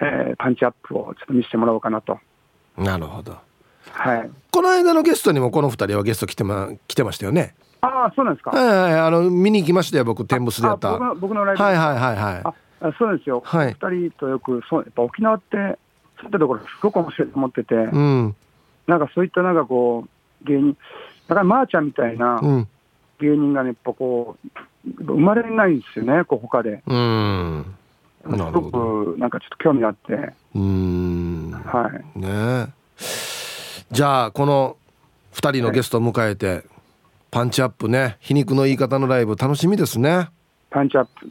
えー、パンチアップをちょっと見せてもらおうかなと。なるほど。はい、この間のゲストにもこの2人はゲスト来てま来てましたよね？ああ、そうなんですか。はいはい、あの見に行きましたよ、僕、天むすでやった。僕の僕のライブ？はいはいはいはい。あ、そうですよ。はい。二人とよく、そう、やっぱ沖縄って、そういったところ、すごく面白いと思ってて。うん。なんかそういったなんかこう、芸人。だから、まーちゃんみたいな。芸人がね、やっぱこう、生まれないんですよね、こう他で。うん。すごくなんかちょっと興味あって。うん。はい。ね。じゃあ、この2人のゲストを迎えて、パンチアップね。皮肉の言い方のライブ楽しみですね。パンチアップ。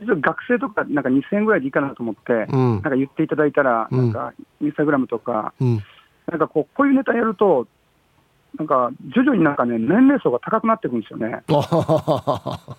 実は学生とかなんか2000円ぐらいでいいかなと思って、うん、なんか言っていただいたら、なんかインスタグラムとか、うん、なんかこう、こういうネタやると、なんか徐々になんかね、年齢層が高くなっていくんですよね。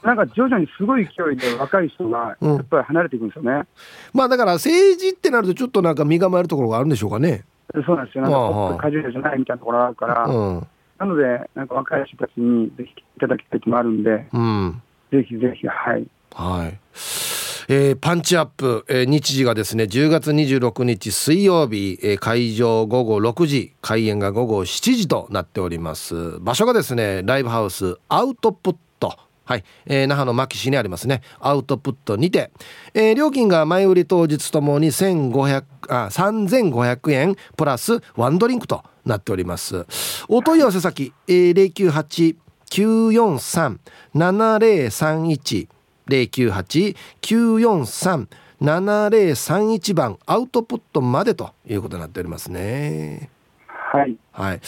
なんか徐々にすごい勢いで若い人がやっぱり離れていくんですよね。うん、まあだから政治ってなると、ちょっとなんか身構えるところがあるんでしょうかね。そうなんですよ、なんか過重じゃないみたいなところがあるから、うん、なので、なんか若い人たちにぜひいただきたいともあるんで、うん、ぜひぜひ、はい。はいえー、パンチアップ、えー、日時がですね10月26日水曜日、えー、会場午後6時開演が午後7時となっております。場所がですねライブハウスアウトプット。はい、えー、那覇の牧師にありますね。アウトプットにて、えー、料金が前売り当日ともに1500あ3500円。プラスワンドリンクとなっております。お問い合わせ先、えー、098-943-7031 098-943-7031番アウトプットまでということになっておりますね。はい。はい。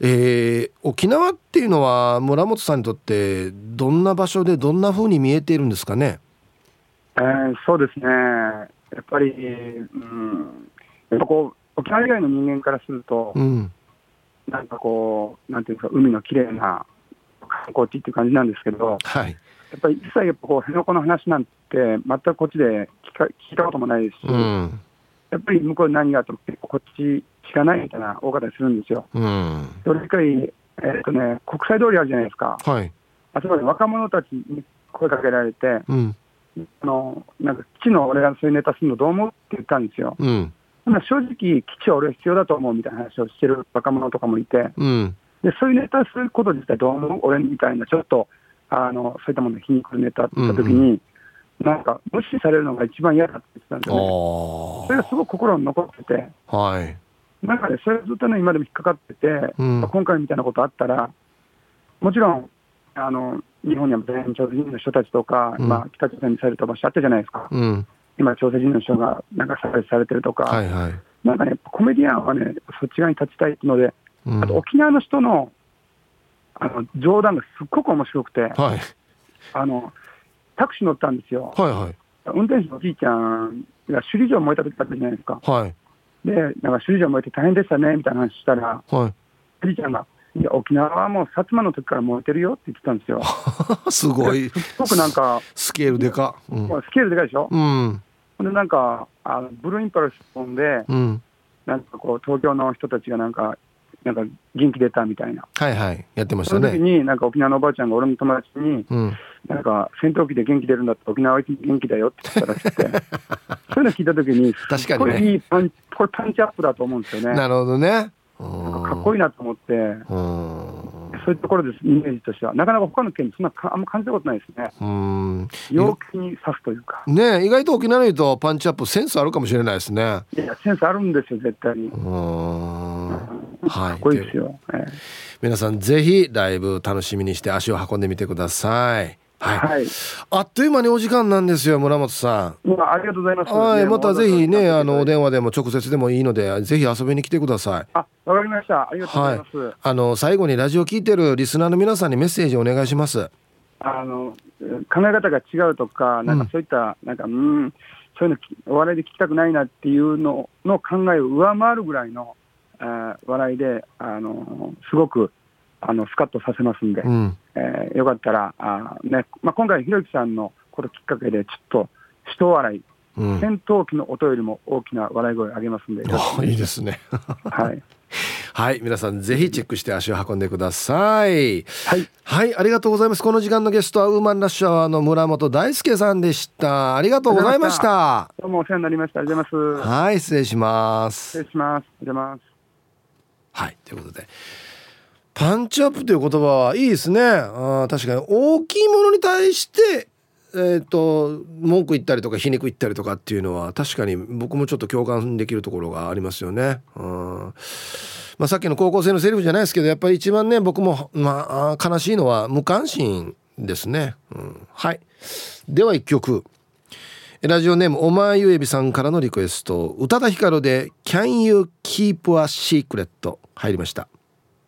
えー、沖縄っていうのは村本さんにとってどんな場所でどんなふうに見えているんですかね？えー、そうですね。やっぱり、うん、やっぱこう沖縄以外の人間からすると、うん、なんかこうなんていうか海の綺麗な観光地っていう感じなんですけど、はい、やっぱり一切やっぱこう辺野古の話なんて全くこっちで聞か聞いたこともないですし、うん、やっぱり向こうに何があっても結構こっち知らないみたいな多かったりするんですよ。うん、それくらい、えー、っとね、国際通りあるじゃないですか、はい、あそこで若者たちに声かけられて、うん、あのなんか基地の俺がそういうネタするのどう思うって言ったんですよ。うん、正直、基地は俺必要だと思うみたいな話をしてる若者とかもいて、うん、でそういうネタすること自体どう思う？俺みたいなちょっとあのそういったもの皮肉るネタって言ったときに、うんうん、なんか無視されるのが一番嫌だって言ってたんですよね。それがすごく心に残ってて、はい、なんかね、それずっとね、今でも引っかかってて、うん、今回みたいなことあったら、もちろん、あの日本には全朝鮮人の人たちとか、うん、まあ、北朝鮮にされた場所あったじゃないですか、うん、今、朝鮮人の人がなんか差別されてるとか、はいはい、なんかね、コメディアンはね、そっち側に立ちたいので、あと沖縄の人のあの冗談がすっごく面白くて、はい、あのタクシー乗ったんですよ、はいはい、運転手のおじいちゃんが首里城燃えた時だったじゃないですか、はい、でなんか首里城燃えて大変でしたねみたいな話したら、はい、おじいちゃんが、いや、沖縄はもう薩摩の時から燃えてるよって言ってたんですよ。すごい。すごくなんか、スケールでか。うん、スケールでかいでしょ？うん。で、なんか、あのブルーインパルス飛んで、うん、なんかこう、東京の人たちがなんか、なんか元気出たみたいな。はいはい、やってましたね。その時に、なんか沖縄のおばあちゃんが俺の友達に、うん、なんか戦闘機で元気出るんだって沖縄は元気だよって言ったらしくて、そういうの聞いた時に、確かに、ね、これいいパン、これパンチアップだと思うんですよね。なるほどね。かっこいいなと思って、そういうところです、イメージとしては。なかなか他の県そんなあんま感じたことないですね。うん陽気に刺すというか。ね意外と沖縄の人とパンチアップセンスあるかもしれないですね。いや、センスあるんですよ、絶対に。はい。かっこいいですよ。えー、皆さんぜひライブ楽しみにして足を運んでみてください。はい、はい、あっという間にお時間なんですよ村本さん。まあ、ありがとうございます。はい、またぜひね、あのお電話でも直接でもいいので、ぜひ遊びに来てください。あ、わかりました。ありがとうございます。はい、あの最後にラジオ聞いてるリスナーの皆さんにメッセージお願いします。あの考え方が違うとか、なんかそういった、うん、なんかうんそういうのお笑いで聞きたくないなっていうのの考えを上回るぐらいの、えー、笑いであのすごくあのスカッとさせますんで、うん、えー、よかったらあ、ねまあ、今回、ひろゆきさんのこのきっかけで、ちょっと人笑い、うん、戦闘機の音よりも大きな笑い声を上げますんで、いいですね。はい。はい、皆さんぜひチェックして足を運んでください。はい、はい、ありがとうございます。この時間のゲストはウーマンラッシュアワーの村本大輔さんでした。ありがとうございました。どうもお世話になりました。ありがとうございます。はい、失礼します。失礼します。お邪魔ます。はい、ということで。パンチアップという言葉はいいですね。あ確かに。大きいものに対してえーと、文句言ったりとか皮肉言ったりとかっていうのは確かに僕もちょっと共感できるところがありますよね。うんまあ、さっきの高校生のセリフじゃないですけどやっぱり一番ね僕も、まあ、悲しいのは無関心ですね。うん、はい。では一曲。ラジオネームおまゆえびさんからのリクエスト。宇多田ヒカルで「Can You Keep a Secret」入りました。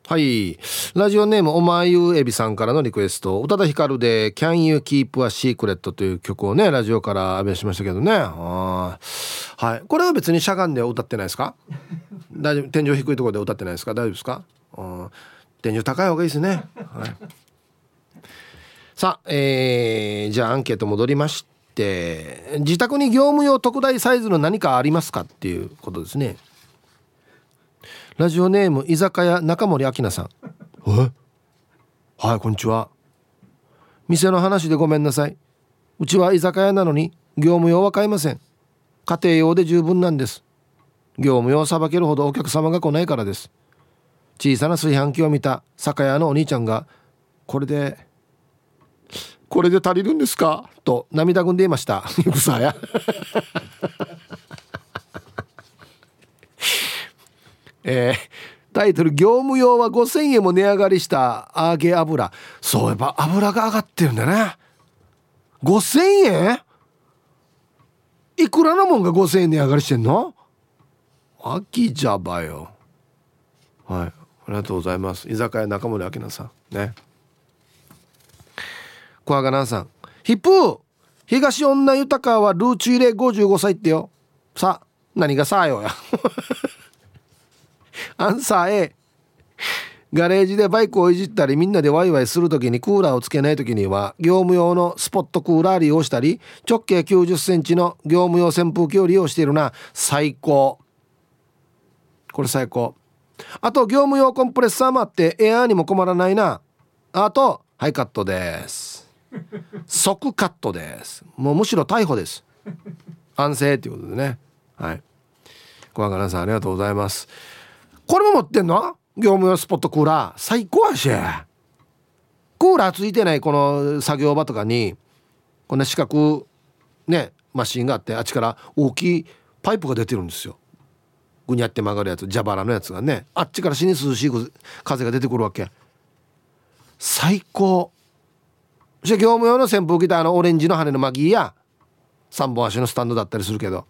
はい。ラジオネームおまゆえびさんからのリクエスト宇多田ヒカルで「Can You Keep a Secret」という曲をねラジオから浴びしましたけどね。はい。これは別にしゃがんで歌ってないですか？大丈夫。天井低いところで歌ってないですか？大丈夫ですか？天井高い方がいいですね、はい、さあ、えー、じゃあアンケート戻りまして自宅に業務用特大サイズの何かありますか？っていうことですねラジオネーム居酒屋中森明菜さん。え？はいこんにちは。店の話でごめんなさい。うちは居酒屋なのに業務用は買いません。家庭用で十分なんです。業務用さばけるほどお客様が来ないからです。小さな炊飯器を見た酒屋のお兄ちゃんがこれでこれで足りるんですか？と涙ぐんでいました ゆくさやえー、タイトル「業務用は5000円も値上がりした揚げ油」そういえば油が上がってるんだね。5000円？いくらのもんが5000円値上がりしてんの？秋じゃばよ。はい。ありがとうございます。居酒屋中森明菜さん。ね。小若南さん。ヒップ東女豊はルーチュ入れ55歳ってよ。さ何がさあよや。アンサー A ガレージでバイクをいじったりみんなでワイワイする時にクーラーをつけない時には業務用のスポットクーラー利用したり直径9 0センチの業務用扇風機を利用しているな。最高。これ最高。あと業務用コンプレッサーもあってエアーにも困らないな。あとはいカットです。即カットです。もうむしろ逮捕です。安静ということでね。はい。小若菜さんありがとうございます。これも持ってんの？業務用スポットクーラー。最高やし。クーラーついてないこの作業場とかにこんな四角ねマシンがあってあっちから大きいパイプが出てるんですよ。ぐにゃって曲がるやつ蛇腹のやつがね。あっちから死に涼しい風が出てくるわけ。最高。そして業務用の扇風機とあのオレンジの羽のマギーや3本足のスタンドだったりするけど。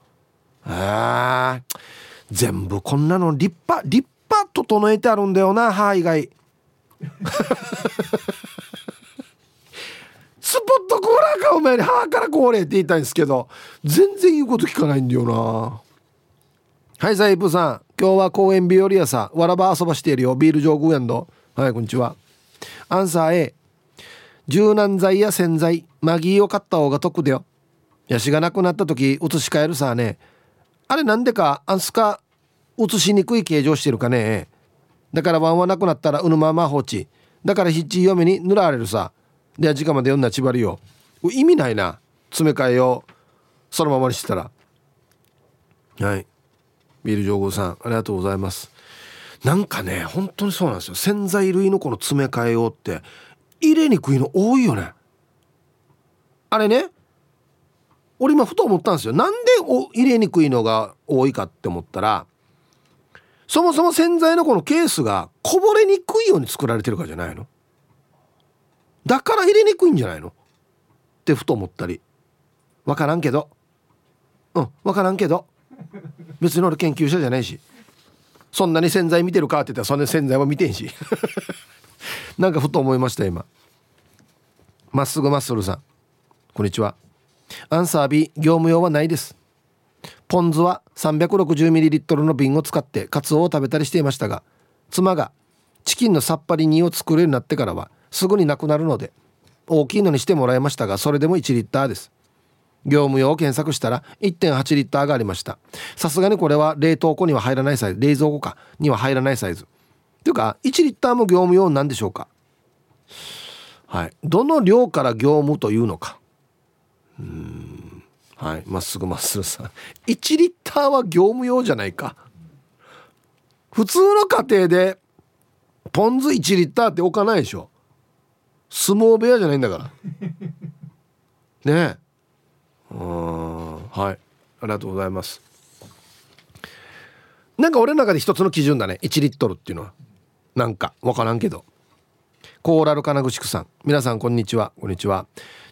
ああ全部こんなの立派立派整えてあるんだよな歯以外。スポットコーラーかお前に歯からこれって言いたいんですけど全然言うこと聞かないんだよな。はいサイプさん。今日は公園日和やさ。わらば遊ばしているよ。ビール上空やんど。はいこんにちは。アンサー A 柔軟剤や洗剤。マギーを買った方が得だよ。ヤシがなくなった時移し替えるさね。あれなんでかアンスカ移しにくい形状してるかね。だからワンはなくなったらうぬまま放置だからヒッチ嫁に塗られるさ。では時間まで読んだちばりよ意味ないな。詰め替えよう。そのままにしてたら。はい。ビール上宮さんありがとうございます。なんかね本当にそうなんですよ。洗剤類のこの詰め替えようって入れにくいの多いよね。あれね俺今ふと思ったんですよ。なんで入れにくいのが多いかって思ったらそもそも洗剤のこのケースがこぼれにくいように作られてるからじゃないの。だから入れにくいんじゃないの。ってふと思ったり。分からんけど。うん分からんけど。別に俺研究者じゃないし。そんなに洗剤見てるかって言ったらそんな洗剤は見てんし。なんかふと思いました今。まっすぐマッスルさん。こんにちは。アンサー B 業務用はないです。ポン酢は 360ml の瓶を使ってカツオを食べたりしていましたが妻がチキンのさっぱり煮を作るようになってからはすぐになくなるので大きいのにしてもらいましたがそれでも1リッターです。業務用を検索したら1.8リッターがありました。さすがにこれは冷凍庫には入らないサイズ冷蔵庫かには入らないサイズ。というか1リッターも業務用なんでしょうか。はい。どの量から業務というのか。うん。はい。まっすぐまっすぐさん。1リッターは業務用じゃないか。普通の家庭でポン酢1リッターって置かないでしょ。相撲部屋じゃないんだから。ねえ。うん。はい。ありがとうございます。なんか俺の中で一つの基準だね。1リットルっていうのは。なんか。分からんけど。コーラル金具宿さん。皆さんこんにちは。こんにちは。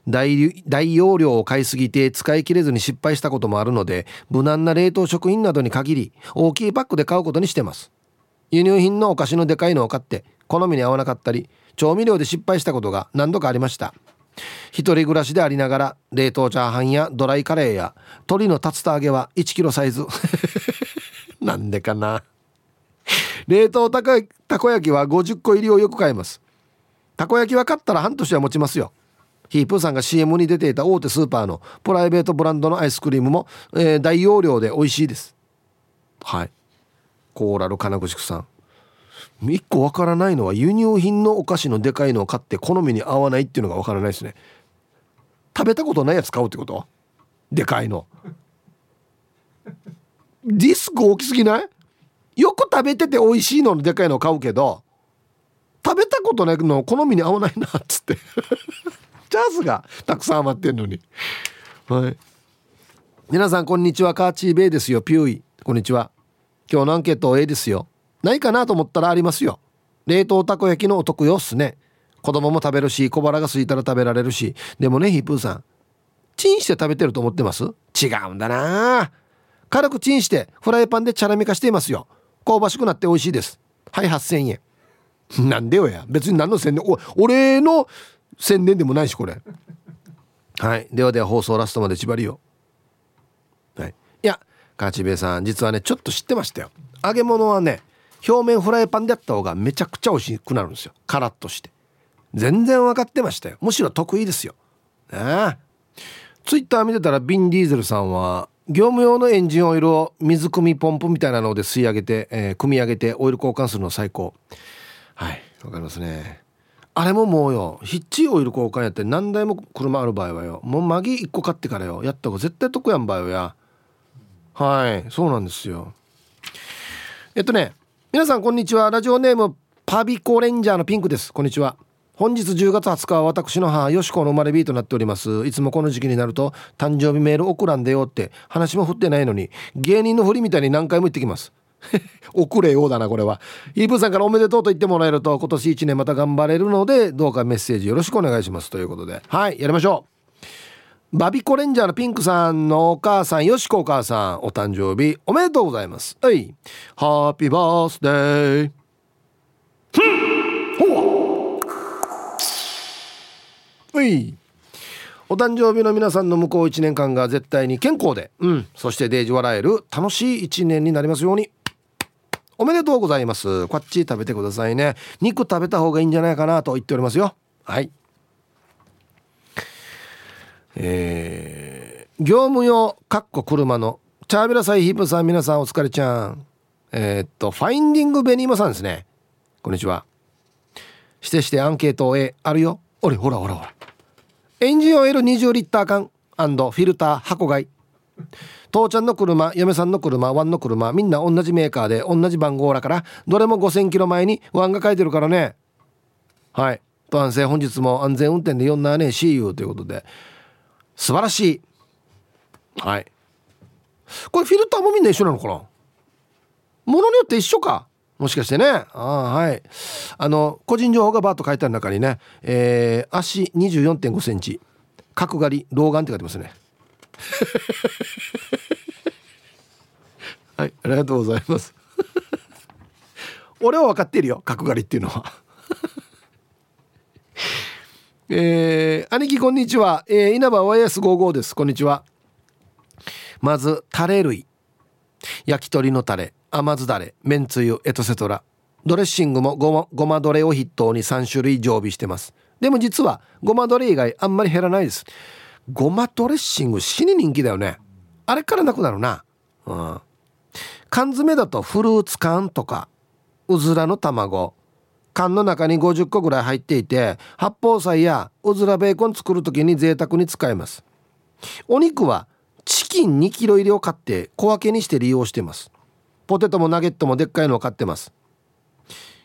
大大容量を買いすぎて使い切れずに失敗したこともあるので無難な冷凍食品などに限り大きいパックで買うことにしてます。輸入品のお菓子のでかいのを買って好みに合わなかったり調味料で失敗したことが何度かありました。一人暮らしでありながら冷凍チャーハンやドライカレーや鶏の竜田揚げは1キロサイズ。なんでかな。冷凍たこ焼きは50個入りをよく買います。たこ焼きは買ったら半年は持ちますよ。ヒープーさんが CM に出ていた大手スーパーのプライベートブランドのアイスクリームも、えー、大容量で美味しいです。はい。コーラル金具宿さん。一個わからないのは輸入品のお菓子のでかいのを買って好みに合わないっていうのがわからないですね。食べたことないやつ買うってこと？でかいの。ディスク大きすぎない？よく食べてて美味しいのでかいのを買うけど食べたことないの好みに合わないなっつって。ャンスがたくさん余ってんのに。はい。皆さんこんにちは。カーチーベイですよ。ピューイ。こんにちは。今日のアンケート A ですよ。ないかなと思ったらありますよ。冷凍たこ焼きのお得よっすね。子供も食べるし小腹が空いたら食べられるし。でもねヒープーさん。チンして食べてると思ってます？違うんだな。軽くチンしてフライパンでチャラメ化していますよ。香ばしくなって美味しいです。はい8000円。なんでよや。別に何の宣伝。お俺の宣伝でもないしこれ。はい。ではでは放送ラストまで縛りよはい。いやカチベさん実はねちょっと知ってましたよ。揚げ物はね表面フライパンでやった方がめちゃくちゃ美味しくなるんですよ。カラッとして。全然分かってましたよ。むしろ得意ですよ。ね。えツイッター見てたらビン・ディーゼルさんは業務用のエンジンオイルを水汲みポンプみたいなので吸い上げて、えー、汲み上げてオイル交換するの最高。はい。わかりますね。あれももうよヒッチオイル交換やって何台も車ある場合はよもうマギ1個買ってからよやった方が絶対得やん場合はや。はいそうなんですよ。えっとね皆さんこんにちは。ラジオネームパビコレンジャーのピンクです。こんにちは。本日10月20日は私の母よしこの生まれ日となっております。いつもこの時期になると誕生日メール送らんでよって話も振ってないのに芸人の振りみたいに何回も言ってきます。送れようだなこれは。イーブさんからおめでとうと言ってもらえると今年1年また頑張れるのでどうかメッセージよろしくお願いしますということで。はいやりましょう。バビコレンジャーのピンクさんのお母さんよしこお母さんお誕生日おめでとうございます。はいハッピーバースデーい。お誕生日の皆さんの向こう1年間が絶対に健康で、うん、そしてデージ笑える楽しい1年になりますように。おめでとうございます。こっち食べてくださいね。肉食べた方がいいんじゃないかなと言っておりますよ。はい。えー、業務用かっこ車のチャービラサイヒープさん皆さんお疲れちゃん。えー、っとファインディングベニーマさんですね。こんにちは。してしてアンケート A あるよ。あれほらほらほら。エンジンオイル20リッター缶フィルター箱買い。父ちゃんの車嫁さんの車ワンの車みんな同じメーカーで同じ番号だからどれも5000キロ前にワンが書いてるからね。はい。と安静本日も安全運転で4なね。CU ということで。素晴らしい。はい。これフィルターもみんな一緒なのかな？ものによって一緒か？もしかしてね。あはい。あの個人情報がバーッと書いてある中にね、えー、足2 4 5センチ角刈り老眼って書いてますね。はいありがとうございます。俺は分かっているよ角刈りっていうのは。えー、兄貴こんにちは、えー、稲葉 YS55 です。こんにちは。まずタレ類。焼き鳥のタレ。甘酢だれ。めんつゆエトセトラ。ドレッシングもごまごまドレを筆頭に3種類常備してます。でも実はごまドレ以外あんまり減らないです。ごまドレッシング死に人気だよね。あれからなくなるな。うん。缶詰だとフルーツ缶とかうずらの卵。缶の中に50個ぐらい入っていて八宝菜やうずらベーコン作る時に贅沢に使えます。お肉はチキン2キロ入りを買って小分けにして利用してます。ポテトもナゲットもでっかいのを買ってます。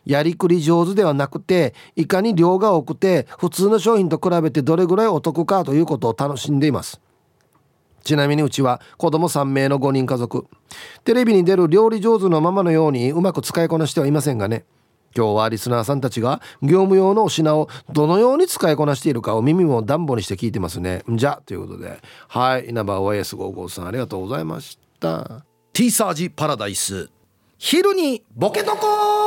やりくり上手ではなくていかに量が多くて普通の商品と比べてどれぐらいお得かということを楽しんでいます。ちなみにうちは子供3名の5人家族。テレビに出る料理上手のままのようにうまく使いこなしてはいませんがね。今日はリスナーさんたちが業務用のお品をどのように使いこなしているかを耳も暖房にして聞いてますね。じゃということで。はい。稲葉 OS55 さんありがとうございました。T サージパラダイス。昼にボケとこ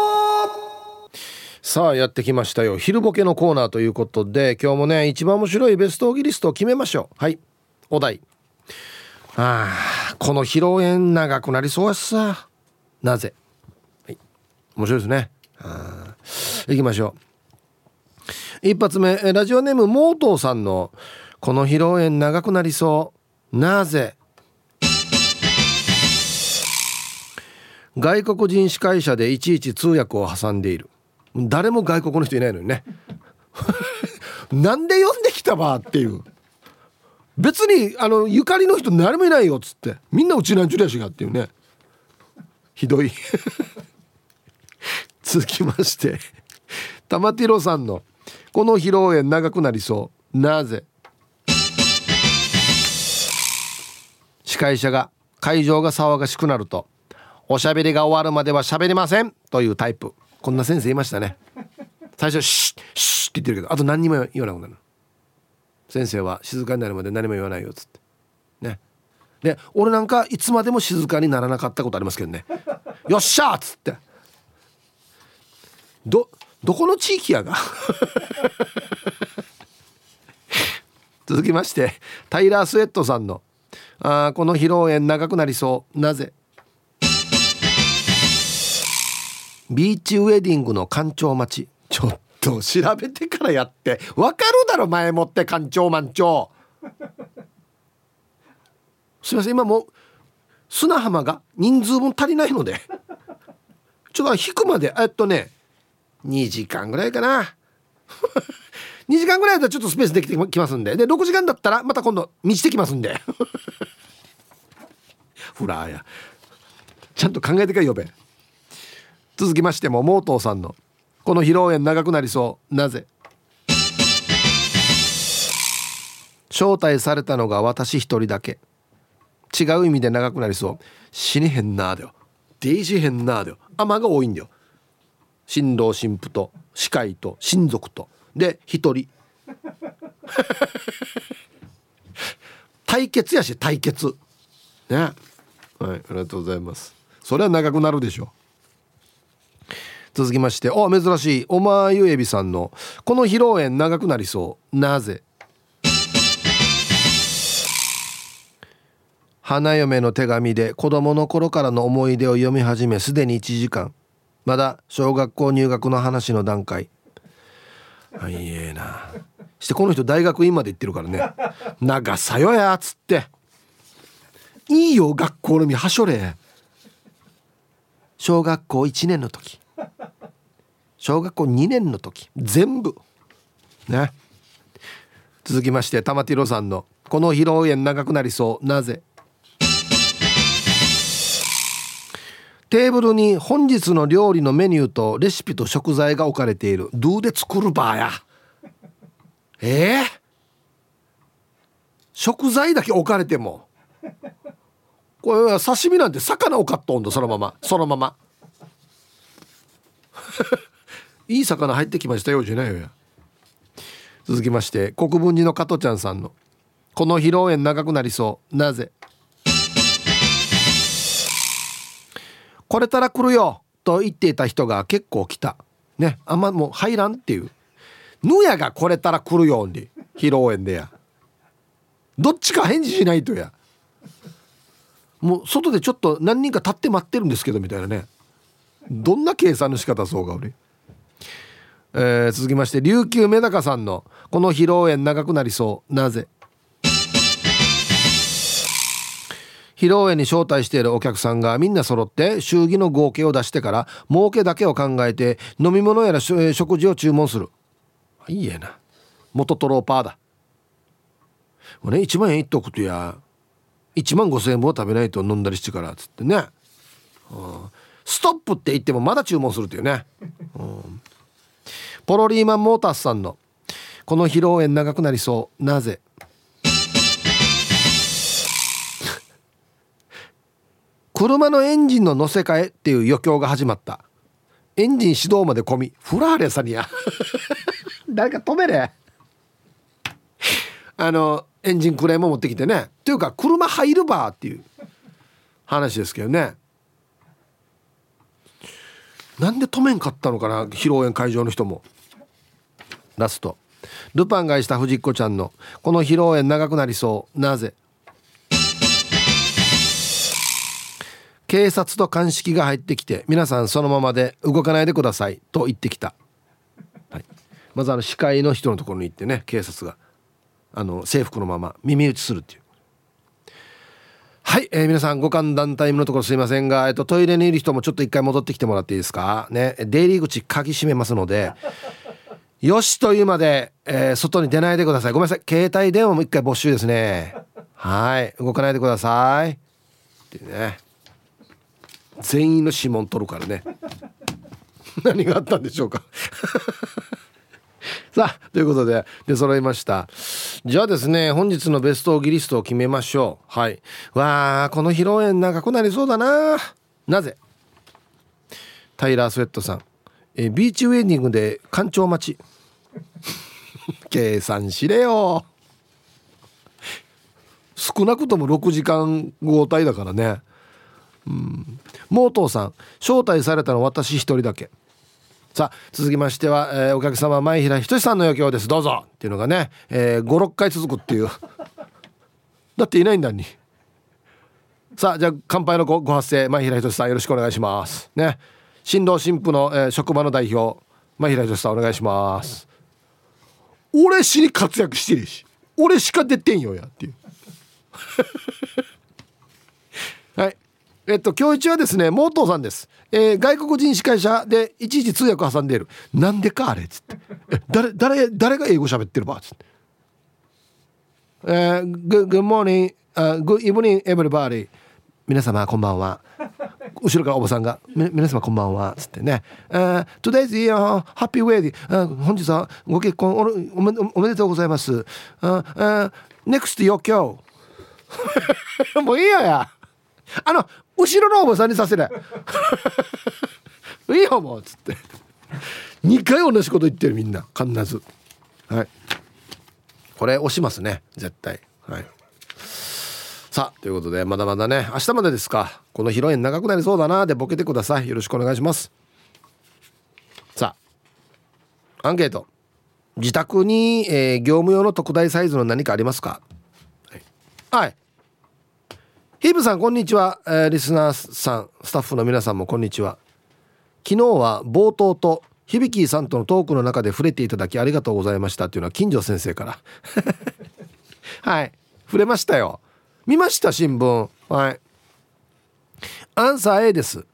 さあやってきましたよ。昼ボケのコーナーということで今日もね一番面白いベストオギリストを決めましょう。はい。お題。ああこの披露宴長くなりそうやさ。なぜ、はい、面白いですね。あ行きましょう。一発目。ラジオネームモートーさんの「この披露宴長くなりそう。なぜ?」外国人司会者でいちいち通訳を挟んでいる。誰も外国の人いないのにね。なんで呼んできたばっていう。別にあのゆかりの人誰もいないよっつって。みんなうちなんちゅうやしがっていうね。ひどい。続きまして。玉ティロさんの「この披露宴長くなりそう。なぜ?」司会者が会場が騒がしくなると「おしゃべりが終わるまでは喋りません」というタイプ。こんな先生いましたね。最初「シッシッ」って言ってるけどあと何にも言わなくなる先生は静かになるまで何も言わないよっつって。ね。で俺なんかいつまでも静かにならなかったことありますけどね「よっしゃ!」っつって。どどこの地域やが？続きましてタイラー・スウェットさんの「ああこの披露宴長くなりそう。なぜ?」ビーチウェディングの干潮待ち。ちょっと調べてからやって。わかるだろ前もって干潮満潮すいません今もう砂浜が人数分足りないので。ちょっと引くまで。えっとね2時間ぐらいかな。2時間ぐらいだったらちょっとスペースできてきますんで。で6時間だったらまた今度満ちてきますんで。フラーや。ちゃんと考えてから呼べ。続きましてもモートーさんの「この披露宴長くなりそう。なぜ?」招待されたのが私一人だけ。違う意味で長くなりそう。死にへんなーだよ。デイジへんなーだよ。雨が多いんだよ。新郎新婦と司会と親族と。で一人。対決やし対決。ね。はいありがとうございます。それは長くなるでしょ。う続きましてお珍しい。おまゆえびさんの「この披露宴長くなりそう。なぜ?」花嫁の手紙で子供の頃からの思い出を読み始めすでに1時間。まだ小学校入学の話の段階。あいいえなしてこの人大学院まで行ってるからね。長さよやっつって。いいよ学校のみはしょれ。小学校1年の時。小学校2年の時全部。ね。続きまして玉ティロさんの「この披露宴長くなりそう。なぜ?」テーブルに本日の料理のメニューとレシピと食材が置かれている。ドゥで作るバーや。え？ー、食材だけ置かれても。これは刺身なんて魚を買っとんだそのまま。そのまま。いい魚入ってきましたよじゃないよや続きまして国分寺の加トちゃんさんの「この披露宴長くなりそう。なぜ?」これたら来るよと言っていた人が結構来た。ねあんまもう入らんっていう。ぬやがこれたら来るように披露宴でや。どっちか返事しないとや。もう外でちょっと何人か立って待ってるんですけどみたいなね。どんな計算の仕方そうが俺えー、続きまして琉球メダカさんの「この披露宴長くなりそう。なぜ?」披露宴に招待しているお客さんがみんな揃って祝儀の合計を出してから儲けだけを考えて飲み物やら食事を注文する。いいえな。元トローパーだ。もうね1万円いっとくとや1万5,000円分を食べないと飲んだりしてからっつってね、うん、ストップって言ってもまだ注文するっていうね、うん。ポロリーマンモータースさんの「この披露宴長くなりそう。なぜ? 」車のエンジンの乗せ替えっていう余興が始まった。エンジン始動まで込みフラーレさにや。誰か止めれ。あのエンジンクレーム持ってきてね。っていうか車入るばっていう話ですけどね。なんで止めんかったのかな披露宴会場の人も。ラスト。ルパンがした藤子ちゃんのこの披露宴長くなりそう。なぜ？警察と鑑識が入ってきて皆さんそのままで動かないでください。と言ってきた、はい、まずあの司会の人のところに行ってね警察があの制服のまま耳打ちするっていう。はい、えー、皆さんご歓談タイムのところすいませんが、えっと、トイレにいる人もちょっと一回戻ってきてもらっていいですか？ね出入り口鍵閉めますので。よしというまで、えー、外に出ないでください。ごめんなさい。携帯電話も一回没収ですね。はい動かないでください。ってね。全員の指紋取るからね。何があったんでしょうか？さあということで出揃いました。じゃあですね本日のベストギリストを決めましょう。はい。わあこの披露宴長くなりそうだな。なぜ？タイラー・スウェットさん。えビーチウェディングで干潮待ち。計算しれよ。少なくとも6時間交代だからね。うん。モートーさん招待されたの私一人だけ。さあ続きましては、えー、お客様前平仁さんの余興です。どうぞ。っていうのがね、えー、56回続くっていう。だっていないんだに。さあじゃあ乾杯のごご発声前平仁さんよろしくお願いします。ね。新郎新婦の、えー、職場の代表前平仁さんお願いします。俺しに活躍してるし。俺しか出てんよやっていう。はい。えっと今日一はですねモートーさんです、えー、外国人司会者でいちいち通訳挟んでいる。なんでかあれっつって。え誰誰誰が英語喋ってるばっつって。えー、good, good morning、uh, good evening everybody. 皆様こんばんは。後ろからおばさんが「皆様こんばんは」っつってね「uh, Today's your happy wedding、uh, 本日はご結婚おめおめでとうございます」uh, uh, Next you go もういいよや。あの後ろのおばさんにさせるい。いよもうっつって。2回同じこと言ってるみんな。必ず。はい。これ押しますね絶対。はい。さあということでまだまだね明日までですか。この披露宴長くなりそうだな。でボケてください。よろしくお願いします。さあアンケート。自宅に、えー、業務用の特大サイズの何かありますか？はい、はい。ヒープさんこんにちは、えー、リスナーさんスタッフの皆さんもこんにちは。昨日は冒頭と響さんとのトークの中で触れていただきありがとうございました。っていうのは近所先生から。はい。触れましたよ。見ました新聞。はい。アンサー A です。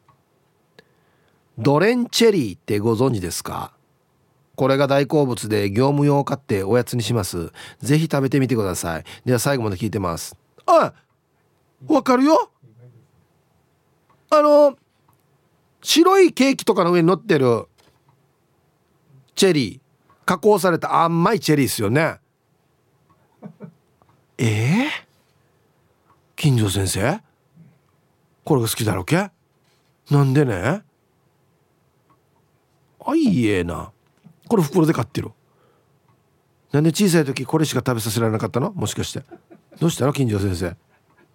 ドレンチェリーってご存知ですか？これが大好物で業務用を買っておやつにします。ぜひ食べてみてください。では最後まで聞いてます。あわかるよ。あの白いケーキとかの上に乗ってるチェリー加工された甘いチェリーですよね。えー、近所先生？これが好きだろけ？なんでね？あいいえな。これ袋で買ってる。なんで小さい時これしか食べさせられなかったの？もしかして。どうしたの？近所先生。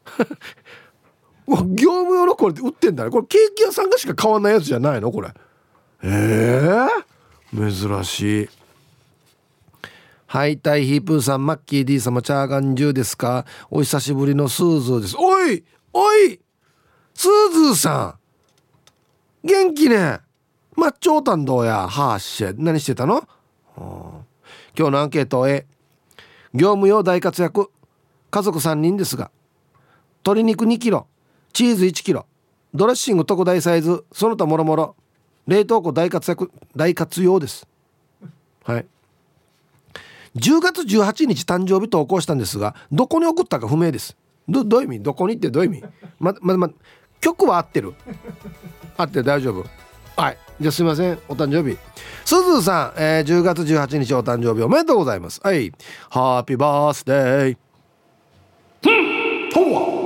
業務用のこれって売ってんだね。これケーキ屋さんがしか買わないやつじゃないの？これ。えー、珍しい。はいタイヒープーさんマッキー D 様チャーガンジューですか？お久しぶりのスーズーです。おいおいスーズーさん。元気ね。マッチョータンどうや。はーしェ何してたの、今日のアンケート A 業務用大活躍。家族3人ですが。鶏肉2キロチーズ1キロドレッシング特大サイズその他もろもろ冷凍庫大活躍大活用です。はい。10月18日誕生日投稿したんですがどこに送ったか不明です。どどういう意味？どこにってどういう意味？ままま曲は合ってる。合ってる。大丈夫。はい。じゃあすいません。お誕生日。すずさん、えー、10月18日お誕生日おめでとうございます。はい。ハッピーバースデー。ほわ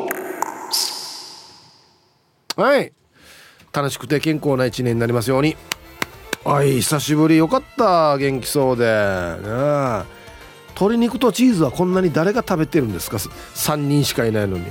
はい。楽しくて健康な一年になりますように。はい久しぶり。よかった元気そうで。ね鶏肉とチーズはこんなに誰が食べてるんですか？3人しかいないのに。